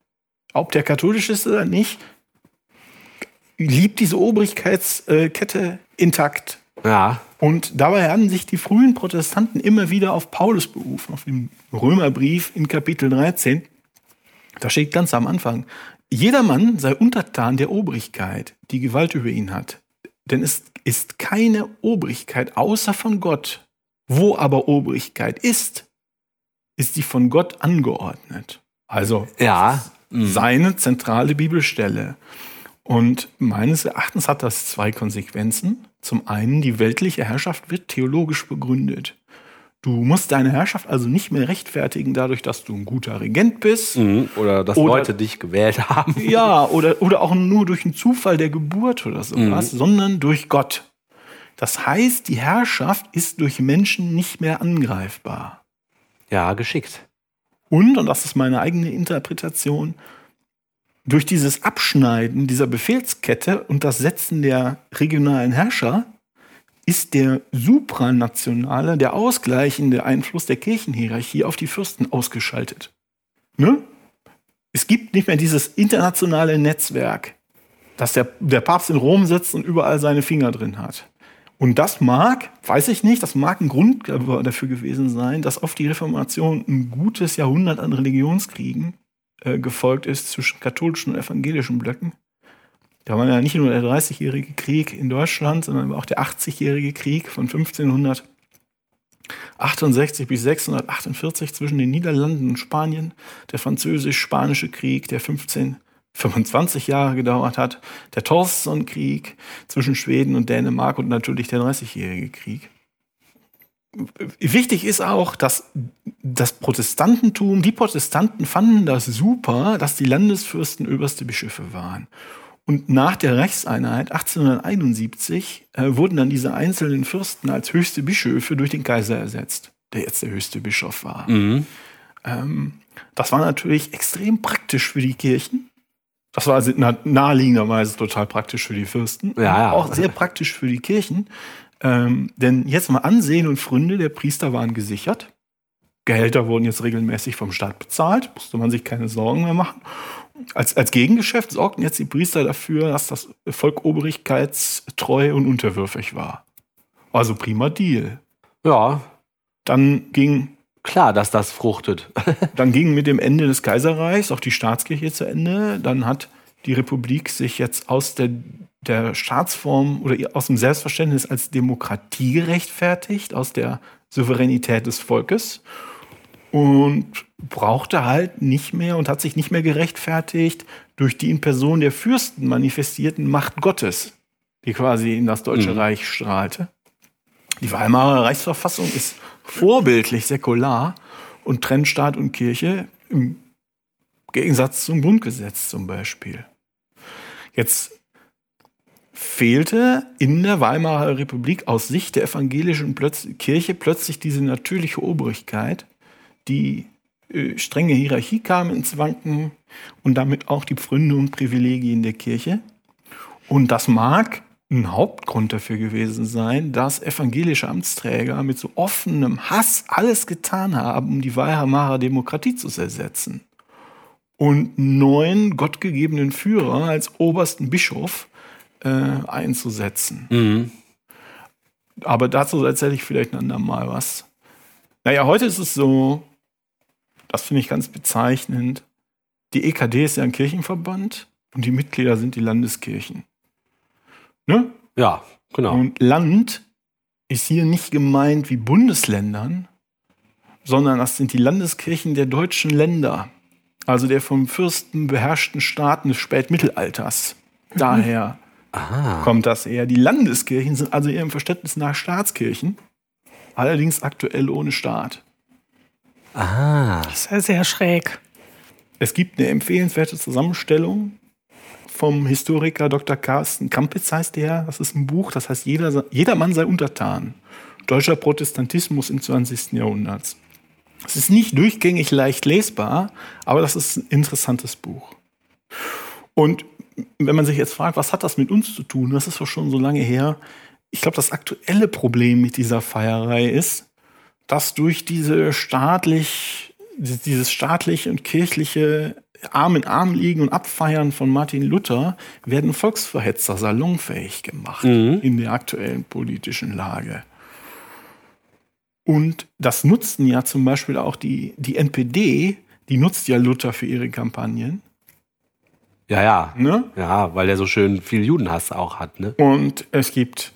ob der katholisch ist oder nicht, liebt diese Obrigkeitskette intakt. Ja. Und dabei haben sich die frühen Protestanten immer wieder auf Paulus berufen, auf den Römerbrief in Kapitel 13. Da steht ganz am Anfang, jedermann sei untertan der Obrigkeit, die Gewalt über ihn hat. Denn es ist keine Obrigkeit außer von Gott. Wo aber Obrigkeit ist, ist sie von Gott angeordnet. Also Ja. seine zentrale Bibelstelle. Und meines Erachtens hat das zwei Konsequenzen. Zum einen, die weltliche Herrschaft wird theologisch begründet. Du musst deine Herrschaft also nicht mehr rechtfertigen dadurch, dass du ein guter Regent bist. Mhm. Oder dass Oder- Leute dich gewählt haben. Ja, oder, oder auch nur durch einen Zufall der Geburt oder sowas, sondern durch Gott. Das heißt, die Herrschaft ist durch Menschen nicht mehr angreifbar. Ja, geschickt. Und, und das ist meine eigene Interpretation, durch dieses Abschneiden dieser Befehlskette und das Setzen der regionalen Herrscher ist der supranationale, der ausgleichende Einfluss der Kirchenhierarchie auf die Fürsten ausgeschaltet. Ne? Es gibt nicht mehr dieses internationale Netzwerk, dass der, der Papst in Rom sitzt und überall seine Finger drin hat. Und das mag, weiß ich nicht, das mag ein Grund dafür gewesen sein, dass auf die Reformation ein gutes Jahrhundert an Religionskriegen äh, gefolgt ist zwischen katholischen und evangelischen Blöcken. Da war ja nicht nur der 30-jährige Krieg in Deutschland, sondern auch der 80-jährige Krieg von 1568 bis 648 zwischen den Niederlanden und Spanien, der französisch-spanische Krieg, der 15 25 Jahre gedauert hat, der Torstenson-Krieg zwischen Schweden und Dänemark und natürlich der 30-jährige Krieg. Wichtig ist auch, dass das Protestantentum, die Protestanten fanden das super, dass die Landesfürsten oberste Bischöfe waren. Und nach der Reichseinheit 1871 äh, wurden dann diese einzelnen Fürsten als höchste Bischöfe durch den Kaiser ersetzt, der jetzt der höchste Bischof war. Ähm, das war natürlich extrem praktisch für die Kirchen. Das war also na- naheliegenderweise total praktisch für die Fürsten. Ja, ja. Auch sehr praktisch für die Kirchen. Ähm, denn jetzt mal Ansehen und Fründe der Priester waren gesichert. Gehälter wurden jetzt regelmäßig vom Staat bezahlt, musste man sich keine Sorgen mehr machen. Als, als Gegengeschäft sorgten jetzt die Priester dafür, dass das Volk obrigkeitstreu und unterwürfig war. Also prima Deal. Ja, Dann ging klar, dass das fruchtet. dann ging mit dem Ende des Kaiserreichs auch die Staatskirche zu Ende. Dann hat die Republik sich jetzt aus der, der Staatsform oder aus dem Selbstverständnis als Demokratie gerechtfertigt, aus der Souveränität des Volkes und brauchte halt nicht mehr und hat sich nicht mehr gerechtfertigt durch die in Person der Fürsten manifestierten Macht Gottes, die quasi in das Deutsche Reich strahlte. Die Weimarer Reichsverfassung ist vorbildlich säkular und trennt Staat und Kirche im Gegensatz zum Grundgesetz zum Beispiel. Jetzt fehlte in der Weimarer Republik aus Sicht der evangelischen Plötz Kirche plötzlich diese natürliche Obrigkeit, die äh, strenge Hierarchie kam ins Wanken und damit auch die Pfründe und Privilegien der Kirche. Und das mag ein Hauptgrund dafür gewesen sein, dass evangelische Amtsträger mit so offenem Hass alles getan haben, um die Weimarer Demokratie zu ersetzen. Und neuen gottgegebenen Führer als obersten Bischof äh, einzusetzen. Mhm. Aber dazu erzähle ich vielleicht ein andermal was. Naja, heute ist es so, das finde ich ganz bezeichnend, die EKD ist ja ein Kirchenverband und die Mitglieder sind die Landeskirchen. Ne? Ja, genau. Und Land ist hier nicht gemeint wie Bundesländern, sondern das sind die Landeskirchen der deutschen Länder. Also der vom Fürsten beherrschten Staaten des Spätmittelalters. Daher kommt das eher. Die Landeskirchen sind also ihrem Verständnis nach Staatskirchen, allerdings aktuell ohne Staat. Ah. Das ist ja sehr schräg. Es gibt eine empfehlenswerte Zusammenstellung vom Historiker Dr. Carsten Kampitz heißt der. Das ist ein Buch, das heißt Jeder, jeder Mann sei untertan. Deutscher Protestantismus im 20. Jahrhundert. Es ist nicht durchgängig leicht lesbar, aber das ist ein interessantes Buch. Und wenn man sich jetzt fragt, was hat das mit uns zu tun, das ist doch schon so lange her. Ich glaube, das aktuelle Problem mit dieser Feierei ist, dass durch diese staatlich, dieses staatliche und kirchliche Arm in Arm liegen und abfeiern von Martin Luther werden Volksverhetzer salonfähig gemacht in der aktuellen politischen Lage. Und das nutzen ja zum Beispiel auch die, die NPD, die nutzt ja Luther für ihre Kampagnen. Ja, ja. Ne? Ja, weil der so schön viel Judenhass auch hat, ne? Und es gibt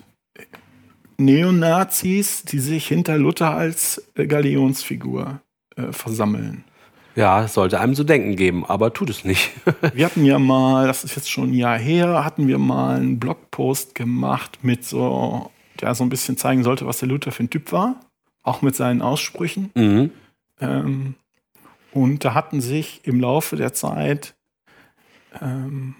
Neonazis, die sich hinter Luther als Galionsfigur äh, versammeln. Ja, sollte einem zu denken geben, aber tut es nicht. Wir hatten ja mal, das ist jetzt schon ein Jahr her, hatten wir mal einen Blogpost gemacht mit so, der so ein bisschen zeigen sollte, was der Luther für ein Typ war. Auch mit seinen Aussprüchen. mhm. Ähm, und da hatten sich im Laufe der Zeit ähm,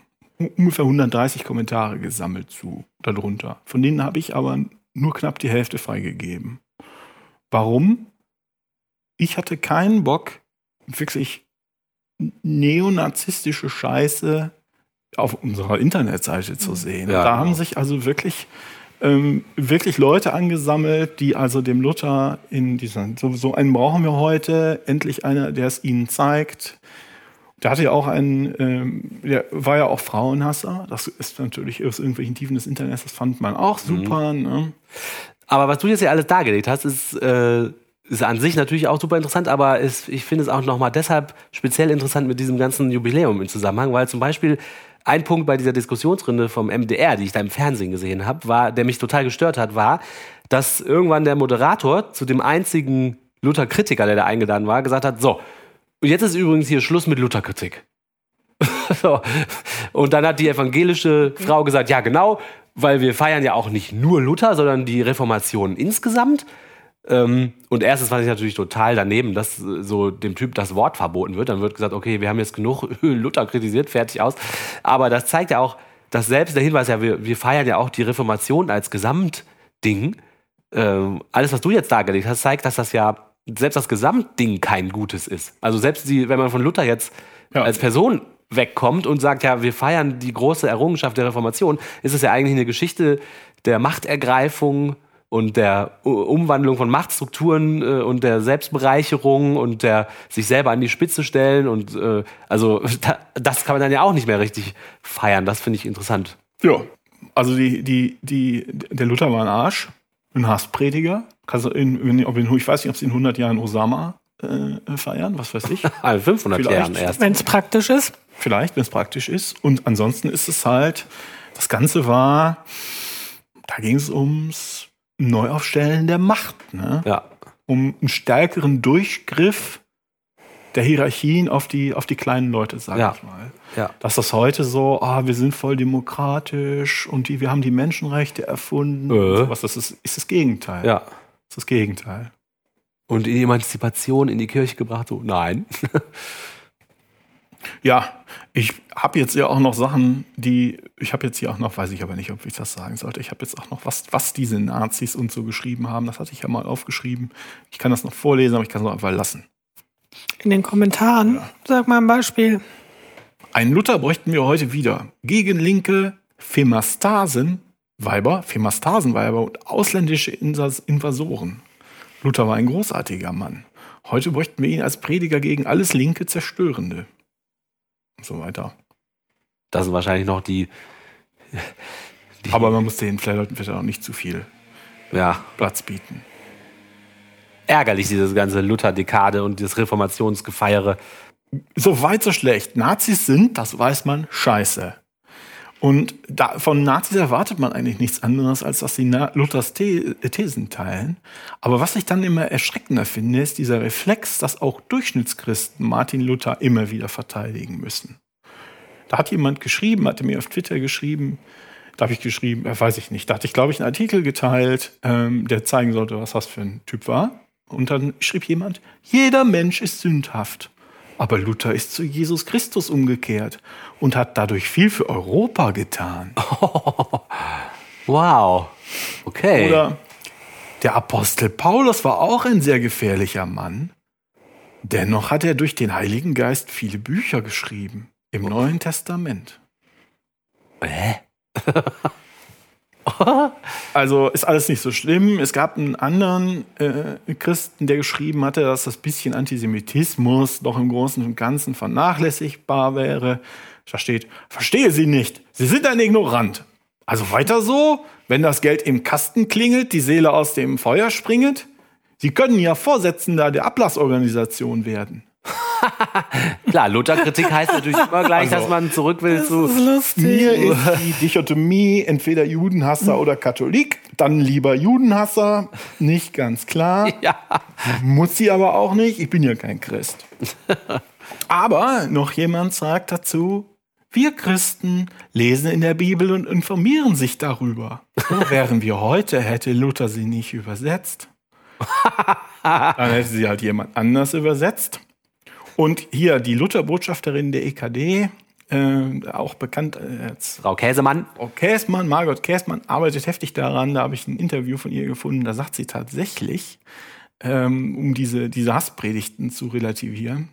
ungefähr 130 Kommentare gesammelt zu darunter. Von denen habe ich aber nur knapp die Hälfte freigegeben. Warum? Ich hatte keinen Bock, wirklich neonazistische Scheiße auf unserer Internetseite zu sehen. Ja, da genau. haben sich also wirklich ähm, wirklich Leute angesammelt, die also dem Luther in dieser, so, so einen brauchen wir heute, endlich einer, der es ihnen zeigt. Der hatte ja auch einen, ähm, der war ja auch Frauenhasser. Das ist natürlich aus irgendwelchen Tiefen des Internets, das fand man auch super. Ne? Aber was du jetzt ja alles dargelegt hast, ist, äh, ist an sich natürlich auch super interessant, aber ist, ich finde es auch nochmal deshalb speziell interessant mit diesem ganzen Jubiläum im Zusammenhang, weil zum Beispiel ein Punkt bei dieser Diskussionsrunde vom MDR, die ich da im Fernsehen gesehen habe, war, der mich total gestört hat, war, dass irgendwann der Moderator zu dem einzigen Luther-Kritiker, der da eingeladen war, gesagt hat, so, und jetzt ist übrigens hier Schluss mit Luther-Kritik. so. Und dann hat die evangelische Frau gesagt, ja genau, weil wir feiern ja auch nicht nur Luther, sondern die Reformation insgesamt. Ähm, und erstens fand ich natürlich total daneben, dass äh, so dem Typ das Wort verboten wird. Dann wird gesagt, okay, wir haben jetzt genug Luther kritisiert, fertig aus. Aber das zeigt ja auch, dass selbst der Hinweis, ja, wir, wir feiern ja auch die Reformation als Gesamtding. Ähm, alles, was du jetzt dargelegt hast, zeigt, dass das ja selbst das Gesamtding kein Gutes ist. Also selbst die, wenn man von Luther jetzt Ja. als Person wegkommt und sagt, ja, wir feiern die große Errungenschaft der Reformation, ist es ja eigentlich eine Geschichte der Machtergreifung und der Umwandlung von Machtstrukturen äh, und der Selbstbereicherung und der sich selber an die Spitze stellen und äh, also da, das kann man dann ja auch nicht mehr richtig feiern. Das finde ich interessant. Ja, also die, die, die, der Luther war ein Arsch, ein Hassprediger. Kannst du in, in, ob in, ich weiß nicht, ob sie in 100 Jahren Osama äh, feiern, was weiß ich. Also 500 Vielleicht. Jahren erst. Wenn es praktisch ist. Vielleicht, wenn es praktisch ist. Und ansonsten ist es halt, das Ganze war, da ging es ums Neuaufstellen der Macht. Ne? Ja. Um einen stärkeren Durchgriff der Hierarchien auf die, auf die kleinen Leute, sag Ja. ich mal. Ja. Dass das heute so, ah, wir sind voll demokratisch und die, wir haben die Menschenrechte erfunden. Äh. Sowas. Das ist, ist das Gegenteil. Ja. Das ist das Gegenteil. Und die Emanzipation in die Kirche gebracht, so nein. Ja, ich habe jetzt ja auch noch Sachen, die ich habe jetzt hier auch noch, weiß ich aber nicht, ob ich das sagen sollte. Ich habe jetzt auch noch was, was diese Nazis und so geschrieben haben. Das hatte ich ja mal aufgeschrieben. Ich kann das noch vorlesen, aber ich kann es auch einfach lassen. In den Kommentaren. Sag mal ein Beispiel. Einen Luther bräuchten wir heute wieder. Gegen linke Phemastasen-Weiber und ausländische Invasoren. Luther war ein großartiger Mann. Heute bräuchten wir ihn als Prediger gegen alles linke Zerstörende. Und so weiter. Das sind wahrscheinlich noch die. die Aber man muss den Leuten vielleicht auch nicht zu viel ja, Platz bieten. Ärgerlich, diese ganze Luther-Dekade und das Reformationsgefeiere. So weit, so schlecht. Nazis sind, das weiß man, scheiße. Und da, von Nazis erwartet man eigentlich nichts anderes, als dass sie Na Luthers The Thesen teilen. Aber was ich dann immer erschreckender finde, ist dieser Reflex, dass auch Durchschnittschristen Martin Luther immer wieder verteidigen müssen. Da hat jemand geschrieben, hatte mir auf Twitter geschrieben, da habe ich geschrieben, äh, weiß ich nicht, da hatte ich, glaube ich, einen Artikel geteilt, ähm, der zeigen sollte, was das für ein Typ war. Und dann schrieb jemand, jeder Mensch ist sündhaft. Aber Luther ist zu Jesus Christus umgekehrt und hat dadurch viel für Europa getan. Wow. Okay. Oder der Apostel Paulus war auch ein sehr gefährlicher Mann. Dennoch hat er durch den Heiligen Geist viele Bücher geschrieben im Neuen Testament. Hä? Also ist alles nicht so schlimm. Es gab einen anderen äh, Christen, der geschrieben hatte, dass das bisschen Antisemitismus doch im Großen und Ganzen vernachlässigbar wäre. Da steht, verstehe Sie nicht. Sie sind ein Ignorant. Also weiter so, wenn das Geld im Kasten klingelt, die Seele aus dem Feuer springet. Sie können ja Vorsitzender der Ablassorganisation werden. Klar, Luther-Kritik heißt natürlich immer gleich, Also, dass man zurück will zu. Das ist lustig. Mir ist die Dichotomie entweder Judenhasser oder Katholik, dann lieber Judenhasser, nicht ganz klar. Ja. Muss sie aber auch nicht, ich bin ja kein Christ. Aber noch jemand sagt dazu, wir Christen lesen in der Bibel und informieren sich darüber. Wo wären wir heute, hätte Luther sie nicht übersetzt. Dann hätte sie halt jemand anders übersetzt. Und hier die Luther-Botschafterin der EKD, äh, auch bekannt als Frau Käsemann. Frau Käßmann, Margot Käßmann, arbeitet heftig daran. Da habe ich ein Interview von ihr gefunden. Da sagt sie tatsächlich, ähm, um diese, diese Hasspredigten zu relativieren.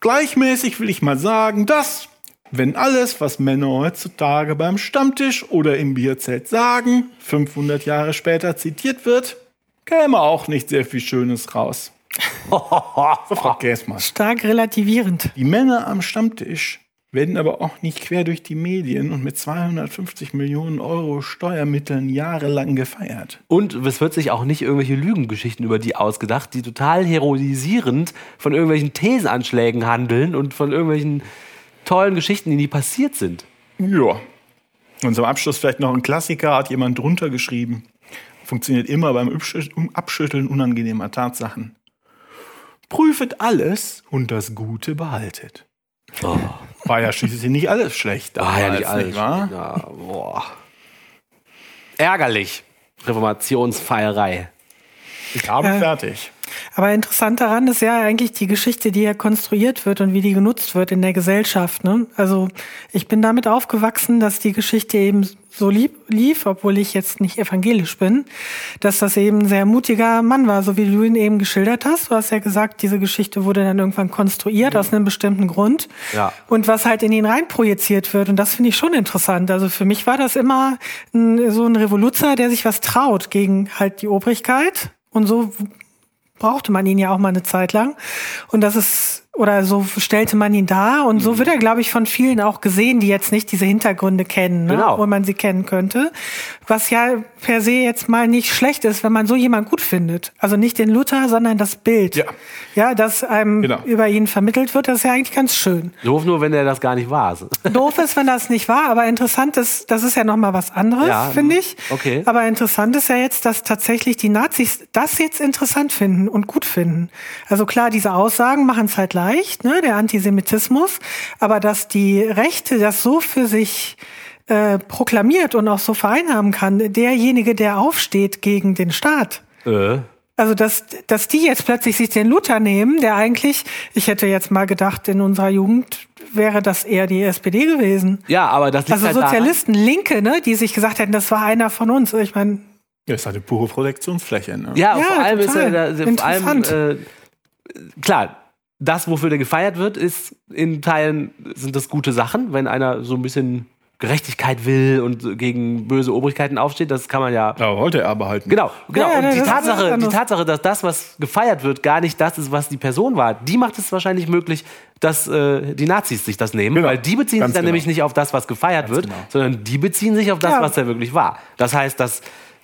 Gleichmäßig will ich mal sagen, dass, wenn alles, was Männer heutzutage beim Stammtisch oder im Bierzelt sagen, 500 Jahre später zitiert wird, käme auch nicht sehr viel Schönes raus. So, Frau Käßmann. Stark relativierend. Die Männer am Stammtisch werden aber auch nicht quer durch die Medien und mit 250 Millionen Euro Steuermitteln jahrelang gefeiert. Und es wird sich auch nicht irgendwelche Lügengeschichten über die ausgedacht, die total heroisierend von irgendwelchen Thesenanschlägen handeln und von irgendwelchen tollen Geschichten, die nie passiert sind. Ja. Und zum Abschluss vielleicht noch ein Klassiker, hat jemand drunter geschrieben. Funktioniert immer beim Abschü- Abschütteln unangenehmer Tatsachen. Prüfet alles und das Gute behaltet. War ja schließlich nicht alles schlecht. Ah, ja, nicht alles. wahr? Ja, boah. Ärgerlich. Reformationsfeierei. Ich habe Ja. fertig. Aber interessant daran ist ja eigentlich die Geschichte, die ja konstruiert wird und wie die genutzt wird in der Gesellschaft. Ne? Also ich bin damit aufgewachsen, dass die Geschichte eben so lieb, lief, obwohl ich jetzt nicht evangelisch bin, dass das eben ein sehr mutiger Mann war, so wie du ihn eben geschildert hast. Du hast ja gesagt, diese Geschichte wurde dann irgendwann konstruiert aus einem bestimmten Grund. Ja. Und was halt in ihn reinprojiziert wird. Und das finde ich schon interessant. Also für mich war das immer ein, so ein Revoluzer, der sich was traut gegen halt die Obrigkeit. Und so brauchte man ihn ja auch mal eine Zeit lang. Und das ist, oder so stellte man ihn dar. Und Mhm. so wird er, glaube ich, von vielen auch gesehen, die jetzt nicht diese Hintergründe kennen, ne? Genau. wo man sie kennen könnte. Was ja per se jetzt mal nicht schlecht ist, wenn man so jemand gut findet. Also nicht den Luther, sondern das Bild. Ja. Ja, das einem Genau. über ihn vermittelt wird, das ist ja eigentlich ganz schön. Doof nur, wenn er das gar nicht war. Doof ist, wenn das nicht war, aber interessant ist, das ist ja noch mal was anderes, Ja, finde ich. okay. Aber interessant ist ja jetzt, dass tatsächlich die Nazis das jetzt interessant finden und gut finden. Also klar, diese Aussagen machen es halt leicht, ne, der Antisemitismus, aber dass die Rechte das so für sich äh, proklamiert und auch so vereinnahmen kann, derjenige, der aufsteht gegen den Staat, äh. Also, dass, dass die jetzt plötzlich sich den Luther nehmen, der eigentlich, ich hätte jetzt mal gedacht, in unserer Jugend wäre das eher die SPD gewesen. Ja, aber das liegt Also halt daran- Sozialisten, Linke, ne, die sich gesagt hätten, das war einer von uns. Ich meine, Ja, ist halt eine pure Projektionsfläche. Ne? Ja, Ja, vor allem ist total. er, da- vor allem, Interessant. äh, klar, das, wofür der gefeiert wird, ist in Teilen sind das gute Sachen, wenn einer so ein bisschen Gerechtigkeit will und gegen böse Obrigkeiten aufsteht, das kann man ja. Da wollte er aber halt. Genau, genau. Ja, ja, und die Tatsache, die. Tatsache, dass das, was gefeiert wird, gar nicht das ist, was die Person war, die macht es wahrscheinlich möglich, dass äh, die Nazis sich das nehmen, Genau. weil die beziehen Ganz sich dann genau. nämlich nicht auf das, was gefeiert wird, genau. sondern die beziehen sich auf das, Ja. was er wirklich war. Das heißt, dass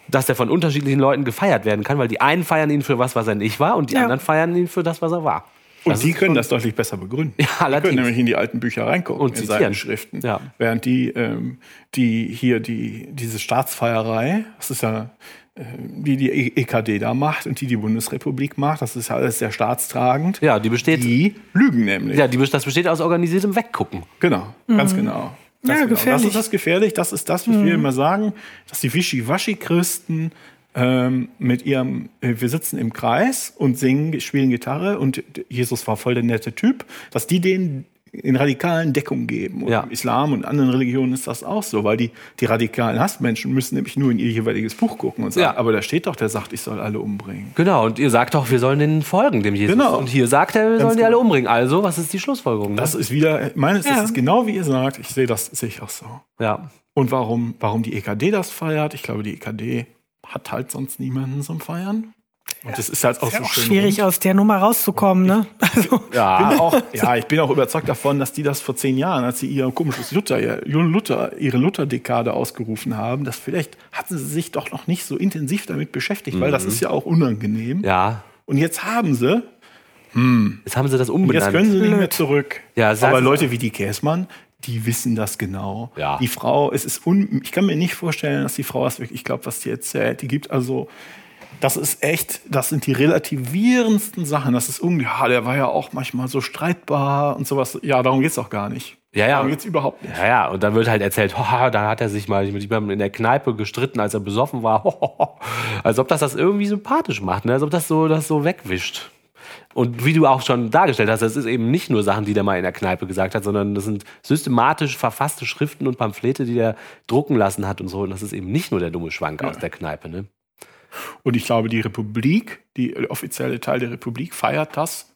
dass er von unterschiedlichen Leuten gefeiert werden kann, weil die einen feiern ihn für was, was er nicht war, und die Ja. anderen feiern ihn für das, was er war. Und Das die können das deutlich besser begründen. Ja, die können allerdings. nämlich in die alten Bücher reingucken, Und in seinen Schriften. Ja. Während die, ähm, die hier die, diese Staatsfeierei, das ist ja äh, die die EKD da macht und die die Bundesrepublik macht, das ist ja alles sehr staatstragend. Ja, die besteht, Die lügen nämlich. ja, die, das besteht aus organisiertem Weggucken. Genau, ganz genau. Ganz Ja, genau. Das gefährlich. ist das gefährlich. Das ist das, was wir immer sagen, dass die Wischiwaschi-Christen ähm, mit ihrem, äh, wir sitzen im Kreis und singen, spielen Gitarre und Jesus war voll der nette Typ, dass die denen in radikalen Deckung geben. Und Ja. im Islam und anderen Religionen ist das auch so, weil die, die radikalen Hassmenschen müssen nämlich nur in ihr jeweiliges Buch gucken und sagen, Ja. aber da steht doch, der sagt, ich soll alle umbringen. Genau, und ihr sagt doch, wir sollen denen folgen, dem Jesus. Genau. Und hier sagt er, wir sollen die genau. alle umbringen. Also, was ist die Schlussfolgerung? Das ist wieder, meines Ja. ist genau wie ihr sagt, ich sehe das, sehe ich auch so. ja. Und warum, warum die EKD das feiert? Ich glaube, die EKD hat halt sonst niemanden zum Feiern. Und das ist halt auch so schön. schwierig rund. aus der Nummer rauszukommen, ne? Also, Ja. Auch, ja, ich bin auch überzeugt davon, dass die das vor zehn Jahren, als sie ihr komisches Luther, Luther, ihre Luther-Dekade ausgerufen haben, dass vielleicht hatten sie sich doch noch nicht so intensiv damit beschäftigt, weil das ist ja auch unangenehm. Mhm. Ja. Und jetzt haben sie, Jetzt haben sie das und jetzt umbenannt. können sie nicht mehr zurück. Ja, Aber Leute wie die Käsmann, die wissen das genau. Ja. Die Frau, es ist un, ich kann mir nicht vorstellen, dass die Frau das wirklich, ich glaube, was die erzählt, die gibt also, das ist echt, das sind die relativierendsten Sachen. Das ist irgendwie, ja, der war ja auch manchmal so streitbar und sowas. Ja, darum geht's auch gar nicht. Ja, ja. Darum geht's überhaupt nicht. Ja, ja, und dann wird halt erzählt, hoha, da hat er sich mal mit jemandem in der Kneipe gestritten, als er besoffen war. Als ob das das irgendwie sympathisch macht, ne? als ob das so, das so wegwischt. Und wie du auch schon dargestellt hast, das ist eben nicht nur Sachen, die der mal in der Kneipe gesagt hat, sondern das sind systematisch verfasste Schriften und Pamphlete, die der drucken lassen hat und so. Und das ist eben nicht nur der dumme Schwank aus der Kneipe. Ne? Und ich glaube, die Republik, die offizielle Teil der Republik feiert das.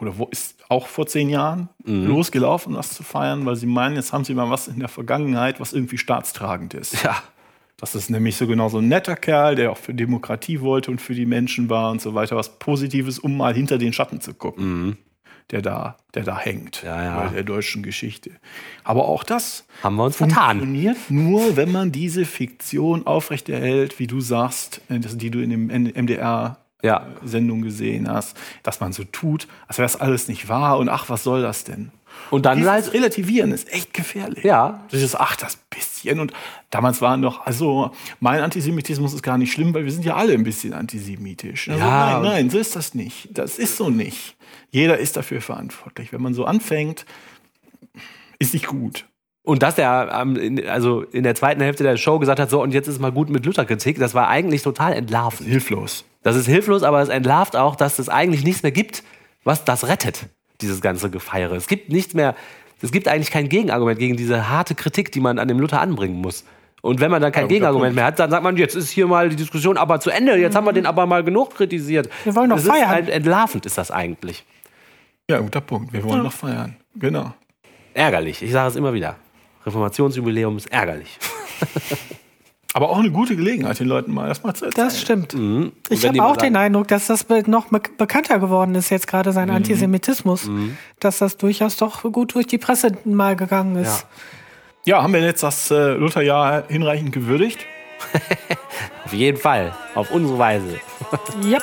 Oder wo ist auch vor zehn Jahren Mhm. losgelaufen, das zu feiern, weil sie meinen, jetzt haben sie mal was in der Vergangenheit, was irgendwie staatstragend ist. Ja. Das ist nämlich so genau so ein netter Kerl, der auch für Demokratie wollte und für die Menschen war und so weiter, was Positives, um mal hinter den Schatten zu gucken, der, da, der da hängt Mhm. Ja, ja. bei der deutschen Geschichte. Aber auch das Haben wir uns vertan. funktioniert nur, wenn man diese Fiktion aufrechterhält, wie du sagst, äh, die du in dem MDR Ja. Sendung gesehen hast, dass man so tut, als wäre das alles nicht wahr und ach, was soll das denn? Und dann Dieses halt, Relativieren ist echt gefährlich. Ja. Dieses, ach, das bisschen. Und damals waren doch, also mein Antisemitismus ist gar nicht schlimm, weil wir sind ja alle ein bisschen antisemitisch. Also, Ja. Nein, nein, so ist das nicht. Das ist so nicht. Jeder ist dafür verantwortlich. Wenn man so anfängt, ist nicht gut. Und dass der in, also in der zweiten Hälfte der Show gesagt hat, so und jetzt ist mal gut mit Lutherkritik, das war eigentlich total entlarvend. Hilflos. Das ist hilflos, aber es entlarvt auch, dass es eigentlich nichts mehr gibt, was das rettet, dieses ganze Gefeiere. Es gibt nichts mehr, es gibt eigentlich kein Gegenargument gegen diese harte Kritik, die man an dem Luther anbringen muss. Und wenn man dann kein guter Gegenargument mehr hat, dann sagt man, jetzt ist hier mal die Diskussion aber zu Ende, jetzt haben wir den aber mal genug kritisiert. Wir wollen doch das feiern. Ist halt entlarvend ist das eigentlich. Ja, guter Punkt. Wir wollen noch feiern. Genau. Ärgerlich, ich sage es immer wieder. Reformationsjubiläum ist ärgerlich. Aber auch eine gute Gelegenheit, den Leuten mal das mal zu erzählen. das stimmt. Und Ich habe auch den Eindruck, dass das noch be bekannter geworden ist, jetzt gerade Mhm. sein Antisemitismus. Dass das durchaus doch gut durch die Presse mal gegangen ist. Ja, haben wir jetzt das äh, Lutherjahr hinreichend gewürdigt? Auf jeden Fall, auf unsere Weise. Yep.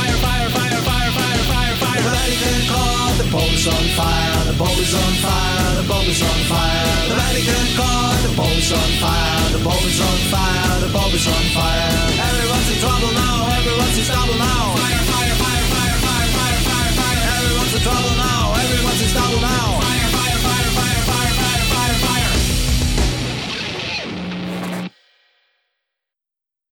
Vatican caught the Pope is on fire, the Pope is on fire, the Pope is on fire. The Vatican caught the Pope is on fire, the Pope is on fire, the Pope is on fire. Everyone's in trouble now, everyone's in trouble now. Fire, fire, fire, fire, fire, fire, fire, fire. Everyone's in trouble now, everyone's in trouble now.